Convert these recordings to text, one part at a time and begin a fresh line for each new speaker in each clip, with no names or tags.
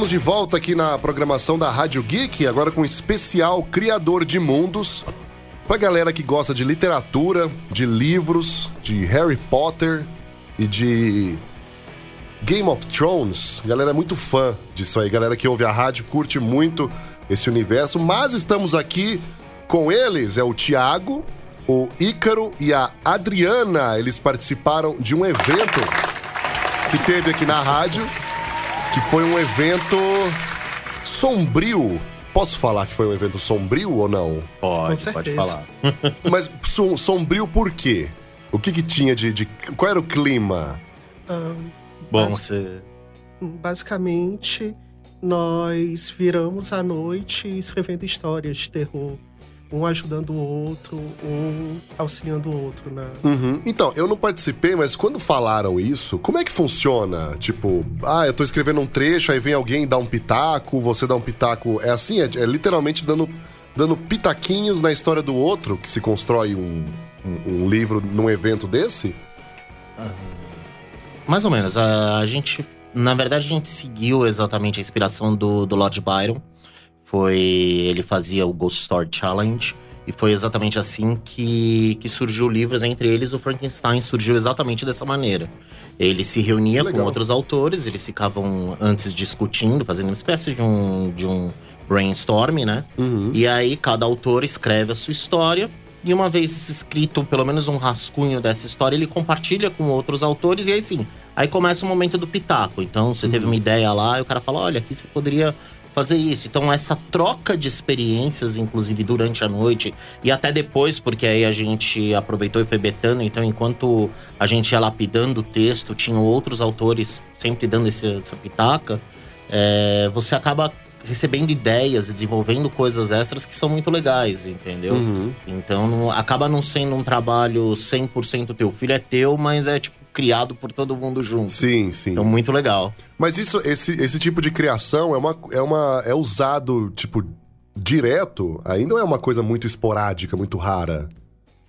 Estamos de volta aqui na programação da Rádio Geek, agora com um especial Criador de Mundos. Pra galera que gosta de literatura, de livros, de Harry Potter e de Game of Thrones. Galera é muito fã disso aí. Galera que ouve a rádio curte muito esse universo. Mas estamos aqui com eles, é o Tiago, o Ícaro e a Adriana. Eles participaram de um evento que teve aqui na rádio, que foi um evento sombrio. Posso falar que foi um evento sombrio ou não?
Pode,
Com
pode falar.
Mas som- sombrio por quê? O que que tinha de, de- Qual era o clima?
Ah,
Bom, você.
basicamente, nós viramos a noite escrevendo histórias de terror. Um ajudando o outro, um auxiliando o outro na.
Uhum. Então, eu não participei, mas quando falaram isso, como é que funciona? Tipo, ah, eu tô escrevendo um trecho, aí vem alguém dar um pitaco, você dá um pitaco. É assim? É, é literalmente dando, dando pitaquinhos na história do outro que se constrói um, um, um livro num evento desse?
Mais ou menos. A, a gente. Na verdade, a gente seguiu exatamente a inspiração do, do Lord Byron. Foi. Ele fazia o Ghost Story Challenge. E foi exatamente assim que, que surgiu livros. Entre eles, o Frankenstein surgiu exatamente dessa maneira. Ele se reunia com outros autores, eles ficavam antes discutindo, fazendo uma espécie de um, de um brainstorm, né?
Uhum.
E aí cada autor escreve a sua história. E uma vez escrito pelo menos um rascunho dessa história, ele compartilha com outros autores. E aí sim, aí começa o momento do pitaco. Então você teve uma ideia lá e o cara fala: olha, aqui você poderia fazer isso. Então essa troca de experiências, inclusive durante a noite e até depois, porque aí a gente aproveitou e foi betando. Então enquanto a gente ia lapidando o texto, tinham outros autores sempre dando esse- essa pitaca. é, você acaba recebendo ideias e desenvolvendo coisas extras que são muito legais, entendeu?
Uhum.
Então não- acaba não sendo um trabalho 100% teu. Filho é teu, mas é tipo criado por todo mundo junto.
Sim, sim.
Então muito legal.
Mas isso, esse, esse tipo de criação é uma, é uma. é usado, tipo, direto, ainda não é uma coisa muito esporádica, muito rara.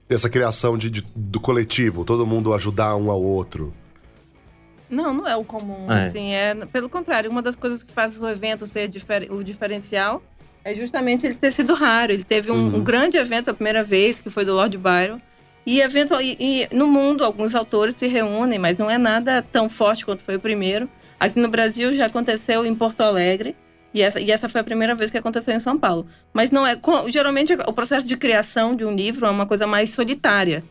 Essa criação de, de- do coletivo, todo mundo ajudar um ao outro.
Não, não é o comum,
É.
assim, é pelo contrário, uma das coisas que faz o evento ser difer- o diferencial é justamente ele ter sido raro. Ele teve um,
Uhum.
um grande evento a primeira vez, que foi do Lord Byron. E, evento, e, e no mundo, alguns autores se reúnem, mas não é nada tão forte quanto foi o primeiro. Aqui no Brasil já aconteceu em Porto Alegre. E essa, e essa foi a primeira vez que aconteceu em São Paulo. Mas não é. Geralmente o processo de criação de um livro é uma coisa mais solitária.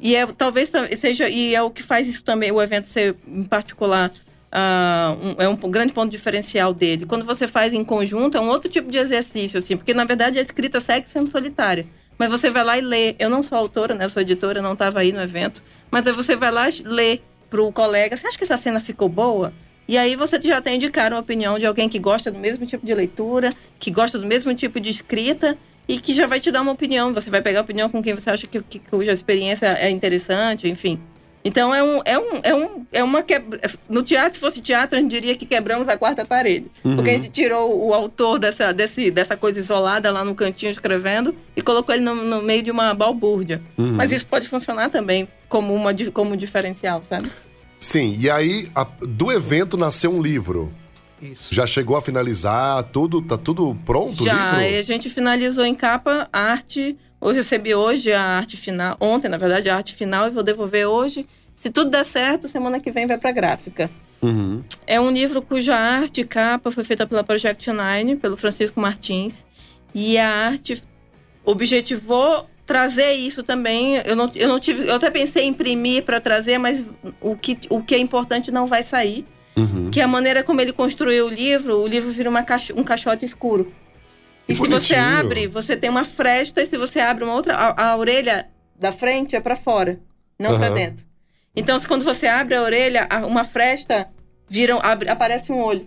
E é, talvez seja. E é o que faz isso também, o evento ser, em particular, ah, um- é um grande ponto diferencial dele. Quando você faz em conjunto, é um outro tipo de exercício, assim, porque na verdade a escrita segue sendo solitária. Mas você vai lá e lê. Eu não sou autora, né? Eu sou editora, não estava aí no evento. Mas aí você vai lá e lê pro colega. Você acha que essa cena ficou boa? E aí você já tem cara uma opinião de alguém que gosta do mesmo tipo de leitura, que gosta do mesmo tipo de escrita e que já vai te dar uma opinião. Você vai pegar a opinião com quem você acha que, que cuja experiência é interessante, enfim. Então é um é um é um é uma que no teatro se fosse teatro a gente diria que quebramos a quarta parede, porque a gente tirou o autor dessa desse, dessa coisa isolada lá no cantinho escrevendo e colocou ele no, no meio de uma balbúrdia.
Uhum.
Mas isso pode funcionar também como uma como um diferencial, sabe?
Sim, e aí a- do evento nasceu um livro.
Isso.
Já chegou a finalizar, tudo, tá tudo pronto o
Já,
livro?
e a gente finalizou em capa arte. Eu recebi hoje a arte final, ontem, na verdade, a arte final, e vou devolver hoje. Se tudo der certo, semana que vem vai para gráfica.
Uhum.
É um livro cuja arte e capa foi feita pela Project Nine, pelo Francisco Martins. E a arte objetivou trazer isso também. Eu não, eu não tive. Eu até pensei em imprimir para trazer, mas o que, o que é importante não vai sair.
Uhum.
Que é a maneira como ele construiu o livro, o livro vira uma caixo- um caixote escuro. E
Que
se você
bonitinho.
abre, você tem uma fresta, e se você abre uma outra, a, a orelha da frente é para fora, não para
Aham.
dentro. Então, quando você abre a orelha, uma fresta vira, abre- aparece um olho.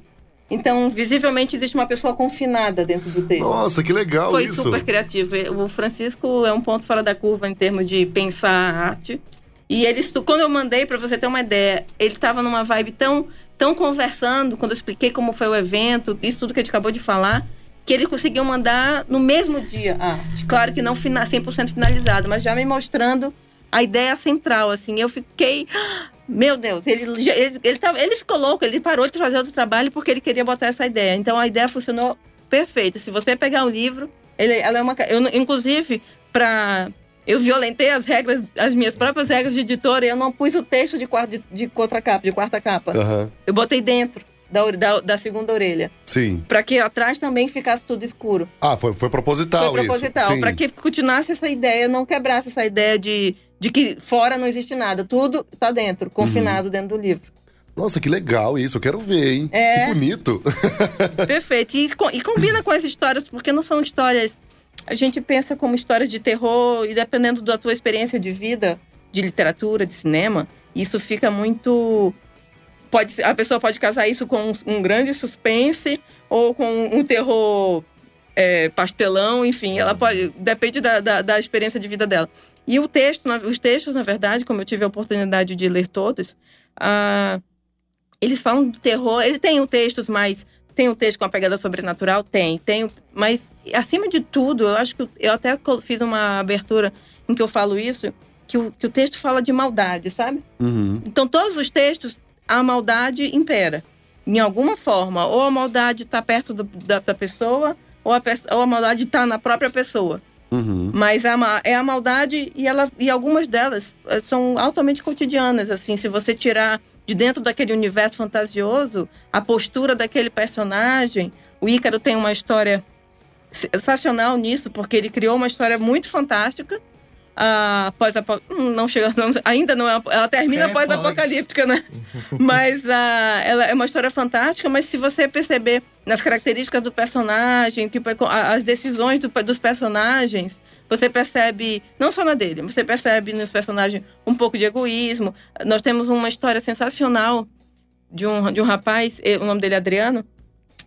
Então, visivelmente existe uma pessoa confinada dentro do texto.
Nossa, que legal
Foi
isso.
super criativo. O Francisco é um ponto fora da curva em termos de pensar a arte. E ele, quando eu mandei, para você ter uma ideia, ele estava numa vibe tão, tão conversando, quando eu expliquei como foi o evento, isso tudo que a gente acabou de falar, que ele conseguiu mandar no mesmo dia a arte. Claro que não fina- 100% finalizado, mas já me mostrando a ideia central, assim. Eu fiquei... Meu Deus, ele, ele, ele, tava, ele ficou louco, ele parou de fazer outro trabalho porque ele queria botar essa ideia. Então a ideia funcionou perfeito. Se você pegar um livro, ele, ela é uma. Eu, inclusive, para eu violentei as regras, as minhas próprias regras de editora e eu não pus o texto de, quarta, de, de capa, de quarta capa.
Aham.
Eu botei dentro da, da, da segunda orelha.
Sim.
Pra que atrás também ficasse tudo escuro.
Ah, foi, foi proposital
Foi proposital. Pra que continuasse essa ideia, não quebrasse essa ideia de, de que fora não existe nada. Tudo tá dentro, confinado
Uhum.
dentro do livro.
Nossa, que legal isso. Eu quero ver, hein?
É.
Que bonito.
Perfeito. E, e combina com as histórias, porque não são histórias. A gente pensa como histórias de terror, e dependendo da tua experiência de vida, de literatura, de cinema, isso fica muito. Pode, ser- a pessoa pode casar isso com um, grande suspense ou com um terror é, pastelão, enfim, ela pode. Depende da, da, da experiência de vida dela. E o texto, os textos, na verdade, como eu tive a oportunidade de ler todos, ah, eles falam do terror. Ele tem um textos mais. Tem um texto com a pegada sobrenatural? Tem. Tem. Mas, acima de tudo, eu acho que. Eu até fiz uma abertura em que eu falo isso, que o, que o texto fala de maldade, sabe?
Uhum.
Então, todos os textos, a maldade impera. Em alguma forma. Ou a maldade está perto do- da, da pessoa, ou a, pe- ou a maldade está na própria pessoa.
Uhum.
Mas a é a maldade e, ela, e algumas delas eh, são altamente cotidianas. Assim, se você tirar de dentro daquele universo fantasioso a postura daquele personagem, o Ícaro tem uma história sensacional nisso, porque ele criou uma história muito fantástica. Ah, pós não chega, não- ainda não é, ela termina
É,
pós-apocalíptica, né? mas ah, ela é uma história fantástica, mas se você perceber nas características do personagem, que, a- as decisões do- dos personagens, você percebe, não só na dele, você percebe nos personagens um pouco de egoísmo. Nós temos uma história sensacional de um, de um rapaz, o nome dele é Adriano,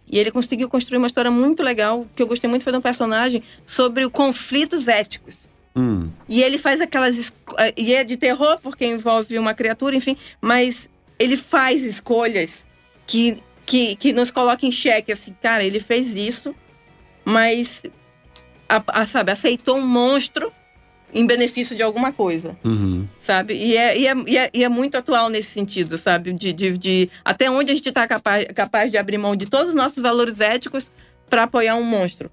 e ele conseguiu construir uma história muito legal, que eu gostei muito foi de um personagem sobre conflitos éticos.
Hum.
E ele faz aquelas. eh, E é de terror, porque envolve uma criatura, enfim. Mas ele faz escolhas que, que, que nos colocam em xeque. Assim, cara, ele fez isso, mas. a- a- sabe, aceitou um monstro em benefício de alguma coisa,
Uhum.
sabe? E é, e é, e é, e é muito atual nesse sentido, sabe? De, de, de até onde a gente está capaz, capaz de abrir mão de todos os nossos valores éticos para apoiar um monstro.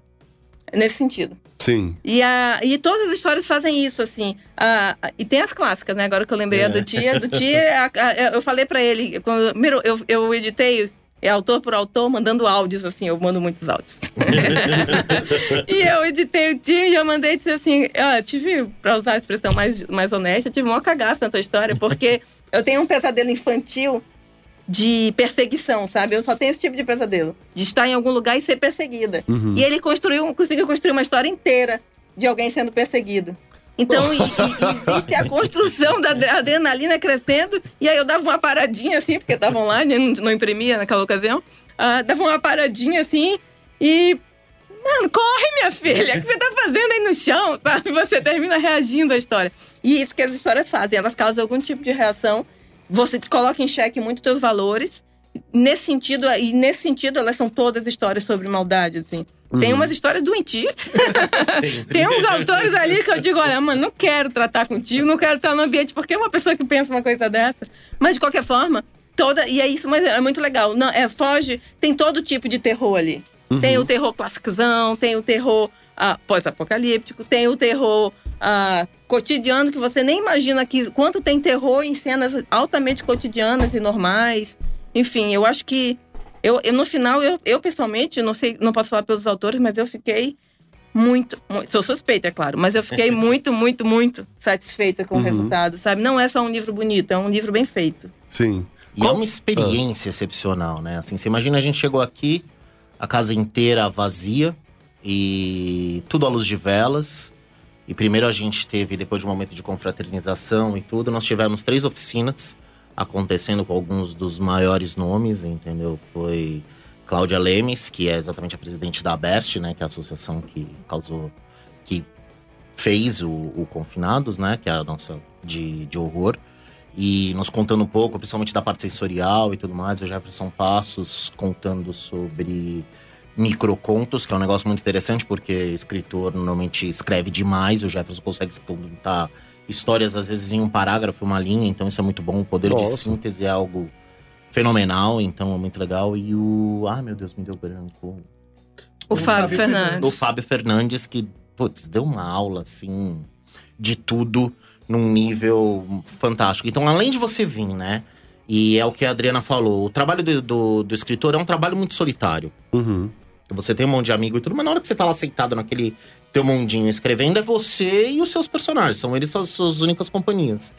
Nesse sentido.
Sim.
E, a, e todas as histórias fazem isso, assim. A- a- e tem as clássicas, né? Agora que eu lembrei a do Tia. Do Tia, eu falei pra ele, quando, primeiro eu, eu editei, é autor por autor, mandando áudios, assim. Eu mando muitos áudios. e eu editei o Tia e eu mandei dizer assim, ó, tive, pra usar a expressão mais, mais honesta, tive uma cagaça na tua história, porque eu tenho um pesadelo infantil de perseguição, sabe? Eu só tenho esse tipo de pesadelo. De estar em algum lugar e ser perseguida.
Uhum.
E ele construiu, conseguiu construir uma história inteira de alguém sendo perseguido. Então, e, e- existe a construção da adre- adrenalina crescendo. E aí eu dava uma paradinha assim, porque estava online, não, não imprimia naquela ocasião. Ah, dava uma paradinha assim e. Mano, corre, minha filha! O que você tá fazendo aí no chão? Sabe? Você termina reagindo à história. E isso que as histórias fazem, elas causam algum tipo de reação. Você coloca em xeque muito teus valores. Nesse sentido, e nesse sentido, elas são todas histórias sobre maldade, assim. Tem umas histórias doentias. Tem uns autores ali que eu digo, olha, mano, não quero tratar contigo, não quero estar no ambiente, porque é uma pessoa que pensa uma coisa dessa. Mas de qualquer forma, toda. E é isso, mas é muito legal. Não, é, foge, tem todo tipo de terror ali. Tem o terror clássicozão, tem o terror ah, pós-apocalíptico, tem o terror ah, cotidiano, que você nem imagina que quanto tem terror em cenas altamente cotidianas e normais. Enfim, eu acho que. Eu, eu, no final, eu, eu pessoalmente, não sei, não posso falar pelos autores, mas eu fiquei muito, muito sou suspeita, é claro, mas eu fiquei muito, muito, muito satisfeita com o
Uhum.
resultado, sabe? Não é só um livro bonito, é um livro bem feito.
Sim.
E é uma experiência excepcional, né? Assim, você imagina a gente chegou aqui, a casa inteira vazia e tudo à luz de velas. E primeiro a gente teve, depois de um momento de confraternização e tudo, nós tivemos três oficinas acontecendo com alguns dos maiores nomes, entendeu? Foi Cláudia Lemes, que é exatamente a presidente da ABERT, né? Que é a associação que causou, que fez o, o Confinados, né? Que é a nossa de, de horror. E nos contando um pouco, principalmente da parte sensorial e tudo mais, o Jefferson Passos contando sobre microcontos, que é um negócio muito interessante, porque escritor normalmente escreve demais, o Jefferson consegue se contar histórias, às vezes, em um parágrafo, uma linha, então isso é muito bom. O poder
Nossa.
de síntese é algo fenomenal, então é muito legal. E o. Ah, meu Deus, me deu branco.
O Fábio
Fábio
Fernandes.
O Fábio Fernandes, que, putz, deu uma aula, assim, de tudo num nível fantástico. Então, além de você vir, né? E é o que a Adriana falou, o trabalho do, do, do escritor é um trabalho muito solitário.
Uhum.
Você tem um monte de amigo e tudo, mas na hora que você tá lá sentado naquele teu mundinho escrevendo, é você e os seus personagens. São eles as suas únicas companhias.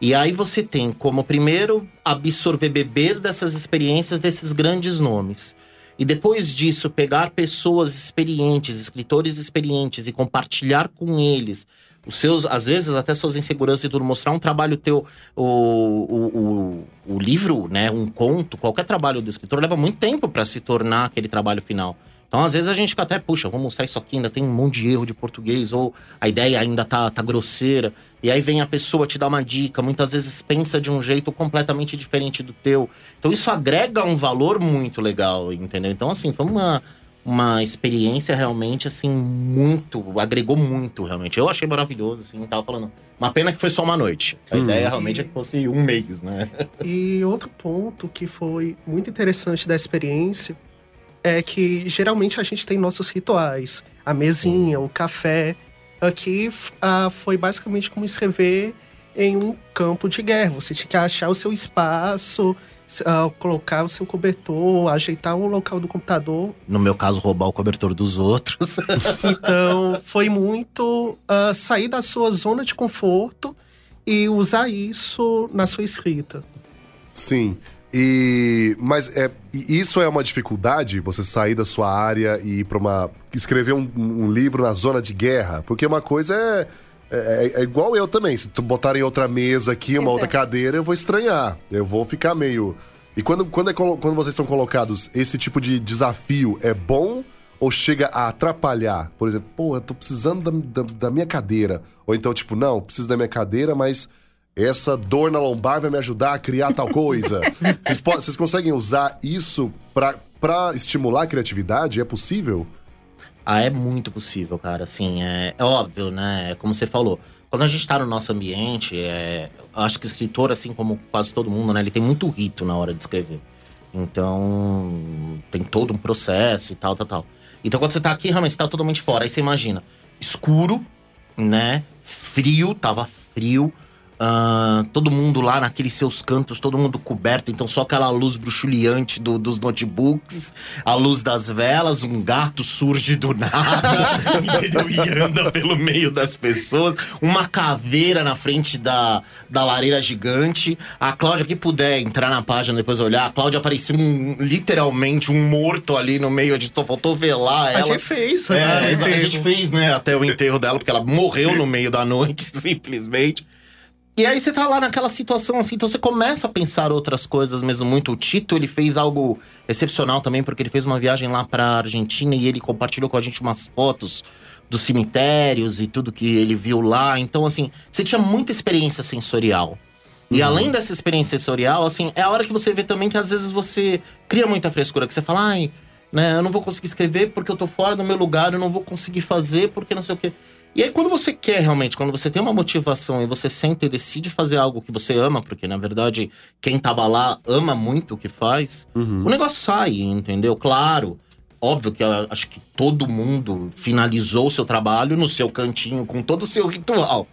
E aí você tem como primeiro absorver, beber dessas experiências desses grandes nomes. E depois disso, pegar pessoas experientes, escritores experientes e compartilhar com eles os seus, às vezes, até suas inseguranças e tudo, mostrar um trabalho teu, o, o, o, o livro, né, um conto, qualquer trabalho do escritor leva muito tempo para se tornar aquele trabalho final. Então, às vezes, a gente fica até, puxa, vou mostrar isso aqui, ainda tem um monte de erro de português, ou a ideia ainda tá, tá grosseira. E aí vem a pessoa te dar uma dica, muitas vezes pensa de um jeito completamente diferente do teu. Então, isso agrega um valor muito legal, entendeu? Então, assim, foi uma, uma experiência realmente, assim, muito, agregou muito, realmente. Eu achei maravilhoso, assim, tava falando. Uma pena que foi só uma noite. A
Hum.
ideia realmente é que fosse um mês, né?
E outro ponto que foi muito interessante da experiência é que geralmente a gente tem nossos rituais. A mesinha, o café. Aqui ah, foi basicamente como escrever em um campo de guerra. Você tinha que achar o seu espaço, ah, colocar o seu cobertor, ajeitar o local do computador.
No meu caso, roubar o cobertor dos outros.
Então, foi muito ah, sair da sua zona de conforto e usar isso na sua escrita.
Sim. E mas é isso é uma dificuldade você sair da sua área e ir para uma escrever um, um livro na zona de guerra, porque uma coisa é é, é igual eu também. Se tu botar em outra mesa aqui, uma
Então.
outra cadeira, eu vou estranhar. Eu vou ficar meio. E quando, quando, é quando vocês são colocados, esse tipo de desafio é bom ou chega a atrapalhar? Por exemplo, pô, eu tô precisando da, da, da minha cadeira. Ou então, tipo, não, preciso da minha cadeira, mas essa dor na lombar vai me ajudar a criar tal coisa. vocês, vocês conseguem usar isso pra estimular a criatividade? É possível?
Ah, é muito possível, cara. Assim, é, é óbvio, né? É Como você falou. Quando a gente tá no nosso ambiente, é, acho que o escritor, assim como quase todo mundo, né? Ele tem muito rito na hora de escrever. Então, tem todo um processo e tal, tal, tal. Então, quando você tá aqui, realmente, você tá totalmente fora. Aí você imagina, escuro, né? Frio, tava frio. Ah, todo mundo lá naqueles seus cantos, todo mundo coberto, então só aquela luz bruxuleante do- dos notebooks, a luz das velas, um gato surge do nada, entendeu? E anda pelo meio das pessoas, uma caveira na frente da, da lareira gigante. A Cláudia, que puder entrar na página depois olhar, a Cláudia parecia um, literalmente um morto ali no meio, a gente só faltou velar
A
ela.
gente fez,
É,
né?
a gente fez, né, até o enterro dela, porque ela morreu no meio da noite, simplesmente. E aí você tá lá naquela situação assim, então você começa a pensar outras coisas mesmo muito. O Tito, ele fez algo excepcional também, porque ele fez uma viagem lá pra Argentina e ele compartilhou com a gente umas fotos dos cemitérios e tudo que ele viu lá. Então, assim, você tinha muita experiência sensorial. E além dessa experiência sensorial, assim, é a hora que você vê também que às vezes você cria muita frescura, que você fala, ai, né, eu não vou conseguir escrever porque eu tô fora do meu lugar, eu não vou conseguir fazer porque não sei o quê. E aí, quando você quer realmente, quando você tem uma motivação e você senta e decide fazer algo que você ama, porque na verdade quem tava lá ama muito o que faz,
Uhum.
o negócio sai, entendeu? Claro, óbvio que eu acho que todo mundo finalizou o seu trabalho no seu cantinho, com todo o seu ritual.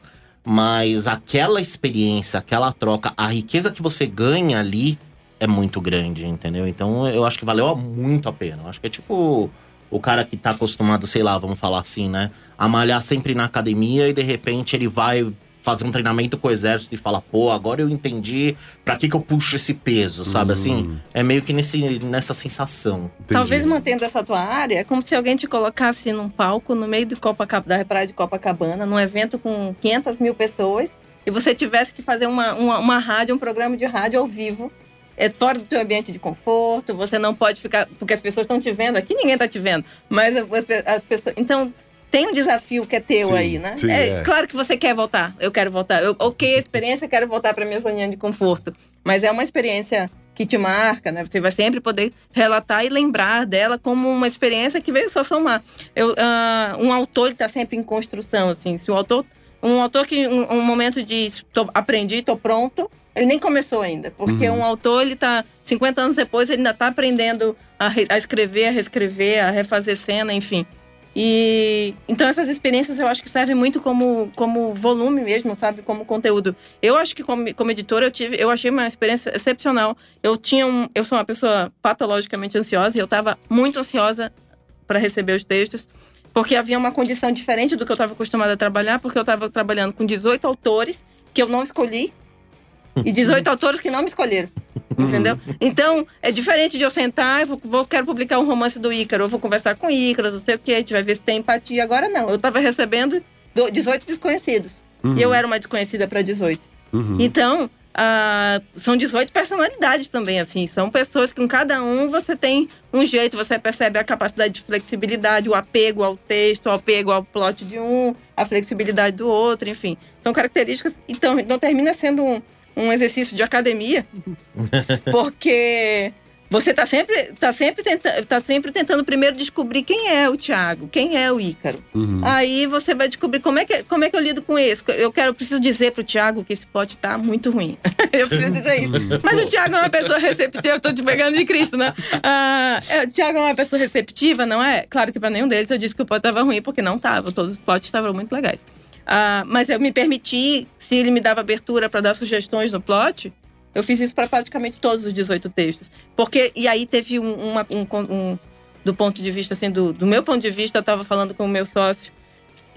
Mas aquela experiência, aquela troca, a riqueza que você ganha ali é muito grande, entendeu? Então eu acho que valeu muito a pena. Eu acho que é tipo o cara que tá acostumado, sei lá, vamos falar assim, né? A malhar sempre na academia e de repente ele vai fazer um treinamento com o exército e fala, pô, agora eu entendi pra que que eu puxo esse peso, sabe? Assim, é meio que nesse, nessa sensação.
Entendi.
Talvez mantendo essa tua área, é como se alguém te colocasse num palco no meio de Copacabana, da praia de Copacabana, num evento com 500 mil pessoas, e você tivesse que fazer uma, uma, uma rádio, um programa de rádio ao vivo, é fora do teu ambiente de conforto, você não pode ficar, porque as pessoas estão te vendo, aqui ninguém está te vendo, mas as, pe- as pessoas, então tem um desafio que é teu
Sim,
aí, né?
sim,
é,
é.
claro que você quer voltar, eu quero voltar, eu, ok, experiência, quero voltar para minha zoninha de conforto, mas é uma experiência que te marca, né? Você vai sempre poder relatar e lembrar dela como uma experiência que veio só somar. Eu, ah, um autor está sempre em construção, assim. Se o autor Um autor que, um, um momento de tô, aprendi, tô pronto, ele nem começou ainda. Porque
Uhum.
um autor, ele tá 50 anos depois, ele ainda tá aprendendo a, re- a escrever, a reescrever, a refazer cena, enfim. E então essas experiências eu acho que servem muito como, como volume mesmo, sabe? Como conteúdo. Eu acho que como, como editora eu tive, eu achei uma experiência excepcional. Eu tinha um, eu sou uma pessoa patologicamente ansiosa e eu estava muito ansiosa para receber os textos, porque havia uma condição diferente do que eu estava acostumada a trabalhar, porque eu estava trabalhando com 18 autores que eu não escolhi e 18 autores que não me escolheram. Entendeu? Então, é diferente de eu sentar, eu vou, vou- quero publicar um romance do Ícaro, eu vou conversar com o Ícaro, não sei o quê, a gente vai ver se tem empatia. Agora não, eu estava recebendo do- 18 desconhecidos. E eu era uma desconhecida para 18.
Uhum.
Então, ah, são 18 personalidades também, assim. São pessoas que com cada um você tem um jeito, você percebe a capacidade de flexibilidade, o apego ao texto, o apego ao plot de um, a flexibilidade do outro, enfim. São características. Então, então termina sendo um, um exercício de academia, porque você está sempre, tá sempre, tenta, tá sempre tentando primeiro descobrir quem é o Tiago, quem é o Ícaro.
Uhum.
Aí você vai descobrir como é que, como é que eu lido com esse. Eu quero, eu preciso dizer pro Thiago que esse pote tá muito ruim. eu preciso dizer isso. Mas o Thiago é uma pessoa receptiva, eu tô te pegando de Cristo, né? Ah, é, o Thiago é uma pessoa receptiva, não é? Claro que pra nenhum deles eu disse que o pote tava ruim, porque não tava. Todos os potes estavam muito legais. Ah, mas eu me permiti, se ele me dava abertura para dar sugestões no plot, eu fiz isso para praticamente todos os 18 textos. Porque, e aí teve um, uma- um, um- do ponto de vista, assim, do, do meu ponto de vista, eu estava falando com o meu sócio,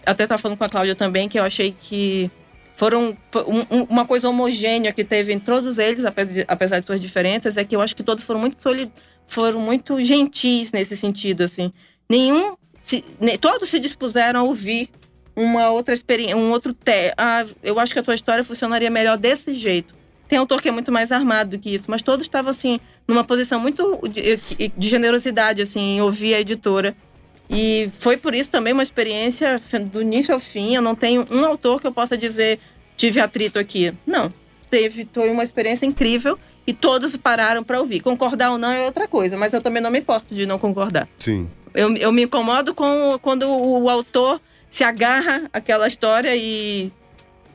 até estava falando com a Cláudia também, que eu achei que foram um- um- uma coisa homogênea que teve em todos eles, apesar de, suas diferenças, é que eu acho que todos foram muito solid, foram muito gentis nesse sentido, assim. Nenhum, se, todos se dispuseram a ouvir uma outra experiência, um outro te, ah, eu acho que a tua história funcionaria melhor desse jeito. Tem autor que é muito mais armado do que isso, mas todos estavam assim numa posição muito de, de generosidade assim, em ouvir a editora. E foi por isso também uma experiência do início ao fim. Eu não tenho um autor que eu possa dizer tive atrito aqui. Não, teve foi uma experiência incrível e todos pararam para ouvir. Concordar ou não é outra coisa, mas eu também não me importo de não concordar.
Sim.
Eu, eu me incomodo com quando o, o autor se agarra àquela história e,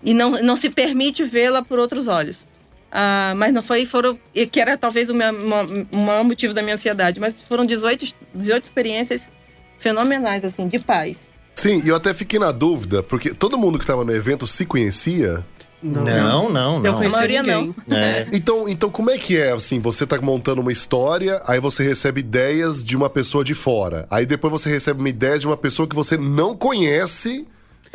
e não, não se permite vê-la por outros olhos. Ah, mas não foi, foram, e que era talvez o meu, uma- o maior motivo da minha ansiedade, mas foram 18, 18 experiências fenomenais, assim, de paz.
Sim, e eu até fiquei na dúvida, porque todo mundo que tava no evento se conhecia.
Não,
Não, não,
Eu
não.
conheci
A maioria
ninguém.
É.
Então, então, como é que é, assim, você tá montando uma história, aí você recebe ideias de uma pessoa de fora. Aí depois você recebe uma ideia de uma pessoa que você não conhece.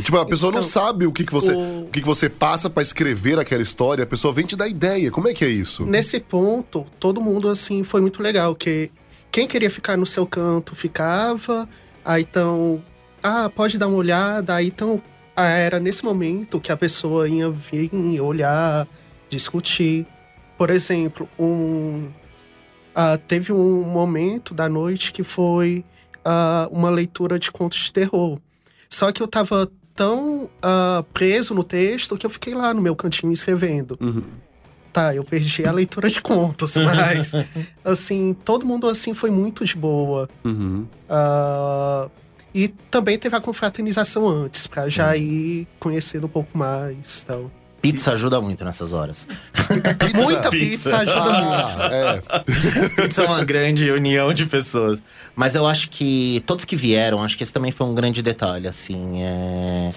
Tipo, a pessoa não
Então,
sabe o que, que você
o-
o que, que você passa pra escrever aquela história, a pessoa vem te dar ideia. Como é que é isso?
Nesse ponto, todo mundo, assim, foi muito legal, que quem queria ficar no seu canto, ficava. Aí, então, ah, pode dar uma olhada. Aí, então, era nesse momento que a pessoa ia vir, olhar, discutir. Por exemplo, um... ah, teve um momento da noite que foi ah, uma leitura de contos de terror. Só que eu tava tão ah, preso no texto que eu fiquei lá no meu cantinho escrevendo.
Uhum.
Tá, eu perdi a leitura de contos, mas assim, todo mundo assim foi muito de boa.
Uhum.
Ah, e também teve a confraternização antes, pra já ir conhecendo um pouco mais tal.
Pizza ajuda muito nessas horas.
Muita
Pizza.
pizza, ajuda muito.
Ah, é.
Pizza é uma grande união de pessoas. Mas eu acho que todos que vieram, acho que esse também foi um grande detalhe, assim. É...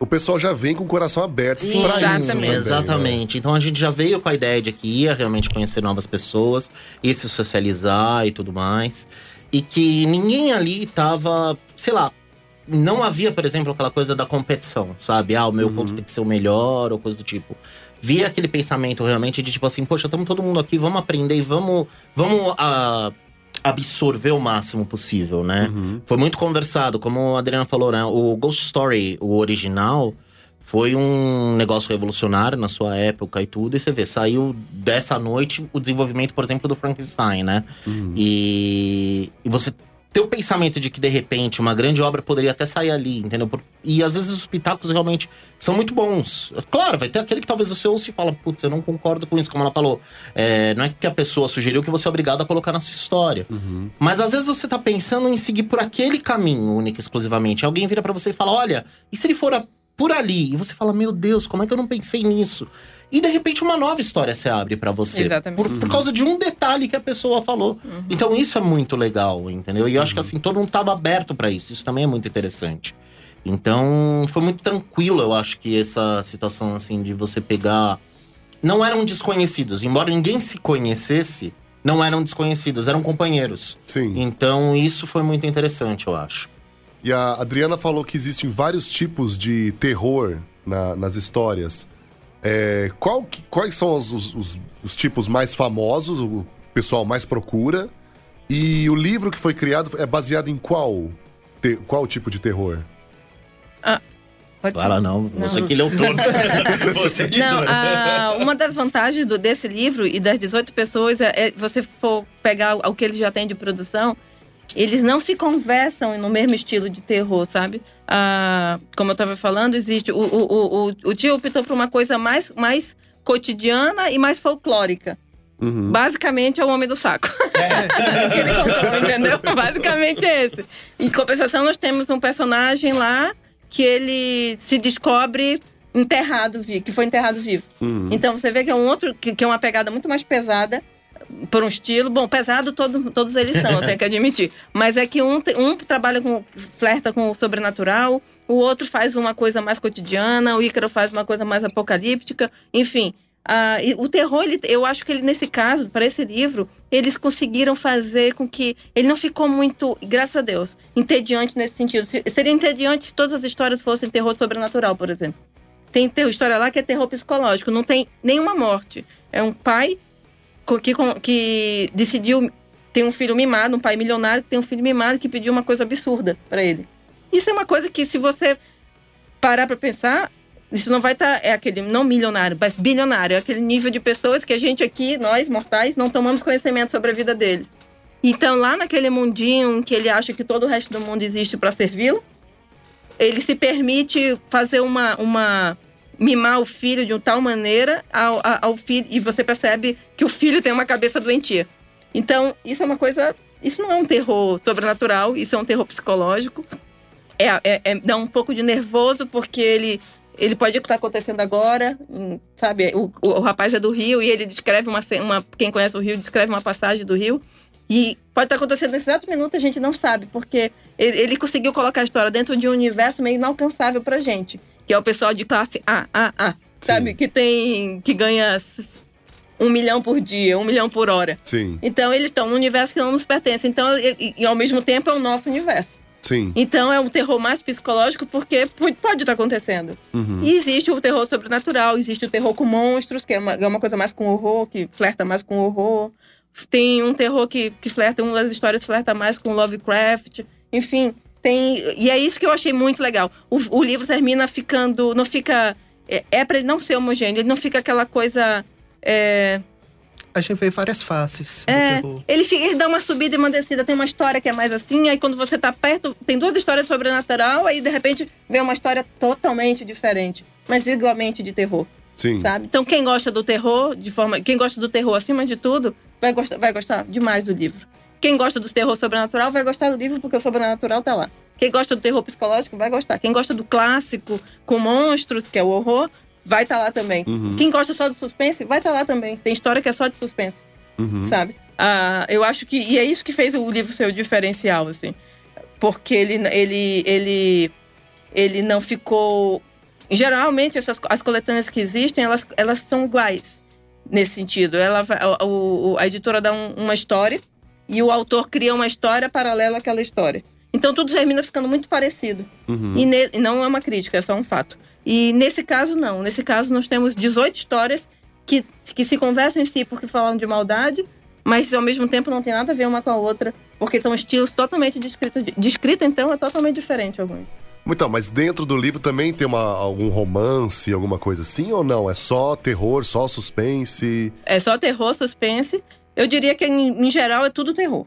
O pessoal já vem com o coração aberto
Sim,
pra isso
exatamente.
também, né?
Exatamente. Então a gente já veio com a ideia de que ia realmente conhecer novas pessoas, ia se socializar e tudo mais. E que ninguém ali tava, sei lá, não havia, por exemplo, aquela coisa da competição, sabe? Ah, o meu
Uhum.
conto tem que ser o melhor ou coisa do tipo. Via aquele pensamento realmente de tipo assim, poxa, estamos todo mundo aqui, vamos aprender e vamos, vamos ah, absorver o máximo possível, né?
Uhum.
Foi muito conversado, como a Adriana falou, né? O Ghost Story, o original, foi um negócio revolucionário na sua época e tudo. E você vê, saiu dessa noite o desenvolvimento, por exemplo, do Frankenstein, né?
Uhum.
E, e você ter o pensamento de que, de repente, uma grande obra poderia até sair ali, entendeu? E às vezes os pitacos realmente são muito bons. Claro, vai ter aquele que talvez você ouça e fala, putz, eu não concordo com isso, como ela falou. É, não é que a pessoa sugeriu que você é obrigado a colocar na sua história.
Uhum.
Mas às vezes você tá pensando em seguir por aquele caminho, único e exclusivamente. Alguém vira pra você e fala: olha, e se ele for a- por ali. E você fala, meu Deus, como é que eu não pensei nisso? E de repente uma nova história se abre pra você.
Exatamente.
Por, por causa de um detalhe que a pessoa falou. Então isso é muito legal, entendeu? E eu acho que assim, todo mundo tava aberto pra isso. Isso também é muito interessante. Então, foi muito tranquilo, eu acho que essa situação assim de você pegar não eram desconhecidos, embora ninguém se conhecesse, não eram desconhecidos, eram companheiros.
Sim.
Então, isso foi muito interessante, eu acho.
E a Adriana falou que existem vários tipos de terror na- nas histórias. É, qual que- quais são os, os- os- os tipos mais famosos, o pessoal mais procura? E o livro que foi criado é baseado em qual, te- qual tipo de terror?
Fala,
falar.
não, você que leu todos. você é
Não, a- uma das vantagens do, desse livro e das 18 pessoas é, é você for pegar o que eles já têm de produção, eles não se conversam no mesmo estilo de terror, sabe? Ah, como eu estava falando, existe. O, o, o, o, o tio optou por uma coisa mais, mais cotidiana e mais folclórica.
Uhum.
Basicamente é o homem do saco. Contou, entendeu? Basicamente é esse. Em compensação, nós temos um personagem lá que ele se descobre enterrado, que foi enterrado vivo.
Uhum.
Então você vê que é um outro, que, que é uma pegada muito mais pesada, por um estilo. Bom, pesado todo, todos eles são, eu tenho que admitir. Mas é que um, um trabalha com. flerta com o sobrenatural, o outro faz uma coisa mais cotidiana, o Ícaro faz uma coisa mais apocalíptica, enfim. E o terror, ele, eu acho que ele, nesse caso, para esse livro, eles conseguiram fazer com que ele não ficou muito, graças a Deus, entediante nesse sentido. Se- Seria entediante se todas as histórias fossem terror sobrenatural, por exemplo. Tem ter- história lá que é terror psicológico, não tem nenhuma morte. É um pai que, que decidiu ter um filho mimado, um pai milionário que tem um filho mimado que pediu uma coisa absurda para ele. Isso é uma coisa que, se você parar para pensar, isso não vai estar. é aquele, não milionário, mas bilionário. É aquele nível de pessoas que a gente aqui, nós mortais, não tomamos conhecimento sobre a vida deles. Então, lá naquele mundinho em que ele acha que todo o resto do mundo existe para servi-lo, ele se permite fazer uma, uma mimar o filho de uma tal maneira ao, a- ao filho e você percebe que o filho tem uma cabeça doentia. Então isso é uma coisa, isso não é um terror sobrenatural, isso é um terror psicológico. É, é- é- dá um pouco de nervoso porque ele ele pode estar acontecendo agora, hum, sabe? O, o, o rapaz é do Rio e ele descreve uma, uma quem conhece o Rio descreve uma passagem do Rio e pode estar acontecendo nesse exato minuto a gente não sabe porque ele, ele conseguiu colocar a história dentro de um universo meio inalcançável pra gente, que é o pessoal de classe A, A, A, sabe? Que tem. que ganha um milhão por dia, um milhão por hora.
Sim,
Então eles estão num universo que não nos pertence. Então, e, e- ao mesmo tempo é o nosso universo.
sim.
Então é um terror mais psicológico porque pode estar acontecendo.
Uhum.
E existe o terror sobrenatural, existe o terror com monstros, que é uma, é uma coisa mais com horror, que flerta mais com horror. Tem um terror que, que flerta, uma das histórias flerta mais com Lovecraft. Enfim, tem. E é isso que eu achei muito legal. O, o livro termina ficando. Não fica. É, é para ele não ser homogêneo, ele não fica aquela coisa. é,
A gente vê várias faces
É,
do terror.
ele, fica- ele dá uma subida e uma descida. Tem uma história que é mais assim, aí quando você tá perto, tem duas histórias sobrenatural, aí de repente vem uma história totalmente diferente, mas igualmente de terror,
Sim.
sabe? Então quem gosta do terror, de forma, quem gosta do terror acima de tudo, vai gostar, vai gostar demais do livro. Quem gosta do terror sobrenatural vai gostar do livro porque o sobrenatural tá lá. Quem gosta do terror psicológico vai gostar. Quem gosta do clássico com monstros, que é o horror, vai estar lá também.
Uhum.
Quem gosta só do suspense, vai estar lá também. Tem história que é só de suspense
Uhum.
sabe? Ah, eu acho que e é isso que fez o livro ser o diferencial, assim, porque ele ele ele ele não ficou geralmente essas as coletâneas que existem elas elas são iguais nesse sentido. Ela o, o- a editora dá um- uma história e o autor cria uma história paralela àquela história. Então tudo termina ficando muito parecido.
Uhum.
E, ne- e não é uma crítica, é só um fato. E nesse caso, não. Nesse caso, nós temos 18 histórias que, que se conversam em si porque falam de maldade, mas ao mesmo tempo não tem nada a ver uma com a outra, porque são estilos totalmente de escrita. De escrita, então, é totalmente diferente alguns.
Então, mas dentro do livro também tem uma, algum romance, alguma coisa assim, ou não? É só terror, só suspense?
É só terror, suspense. Eu diria que, em, em geral, é tudo terror,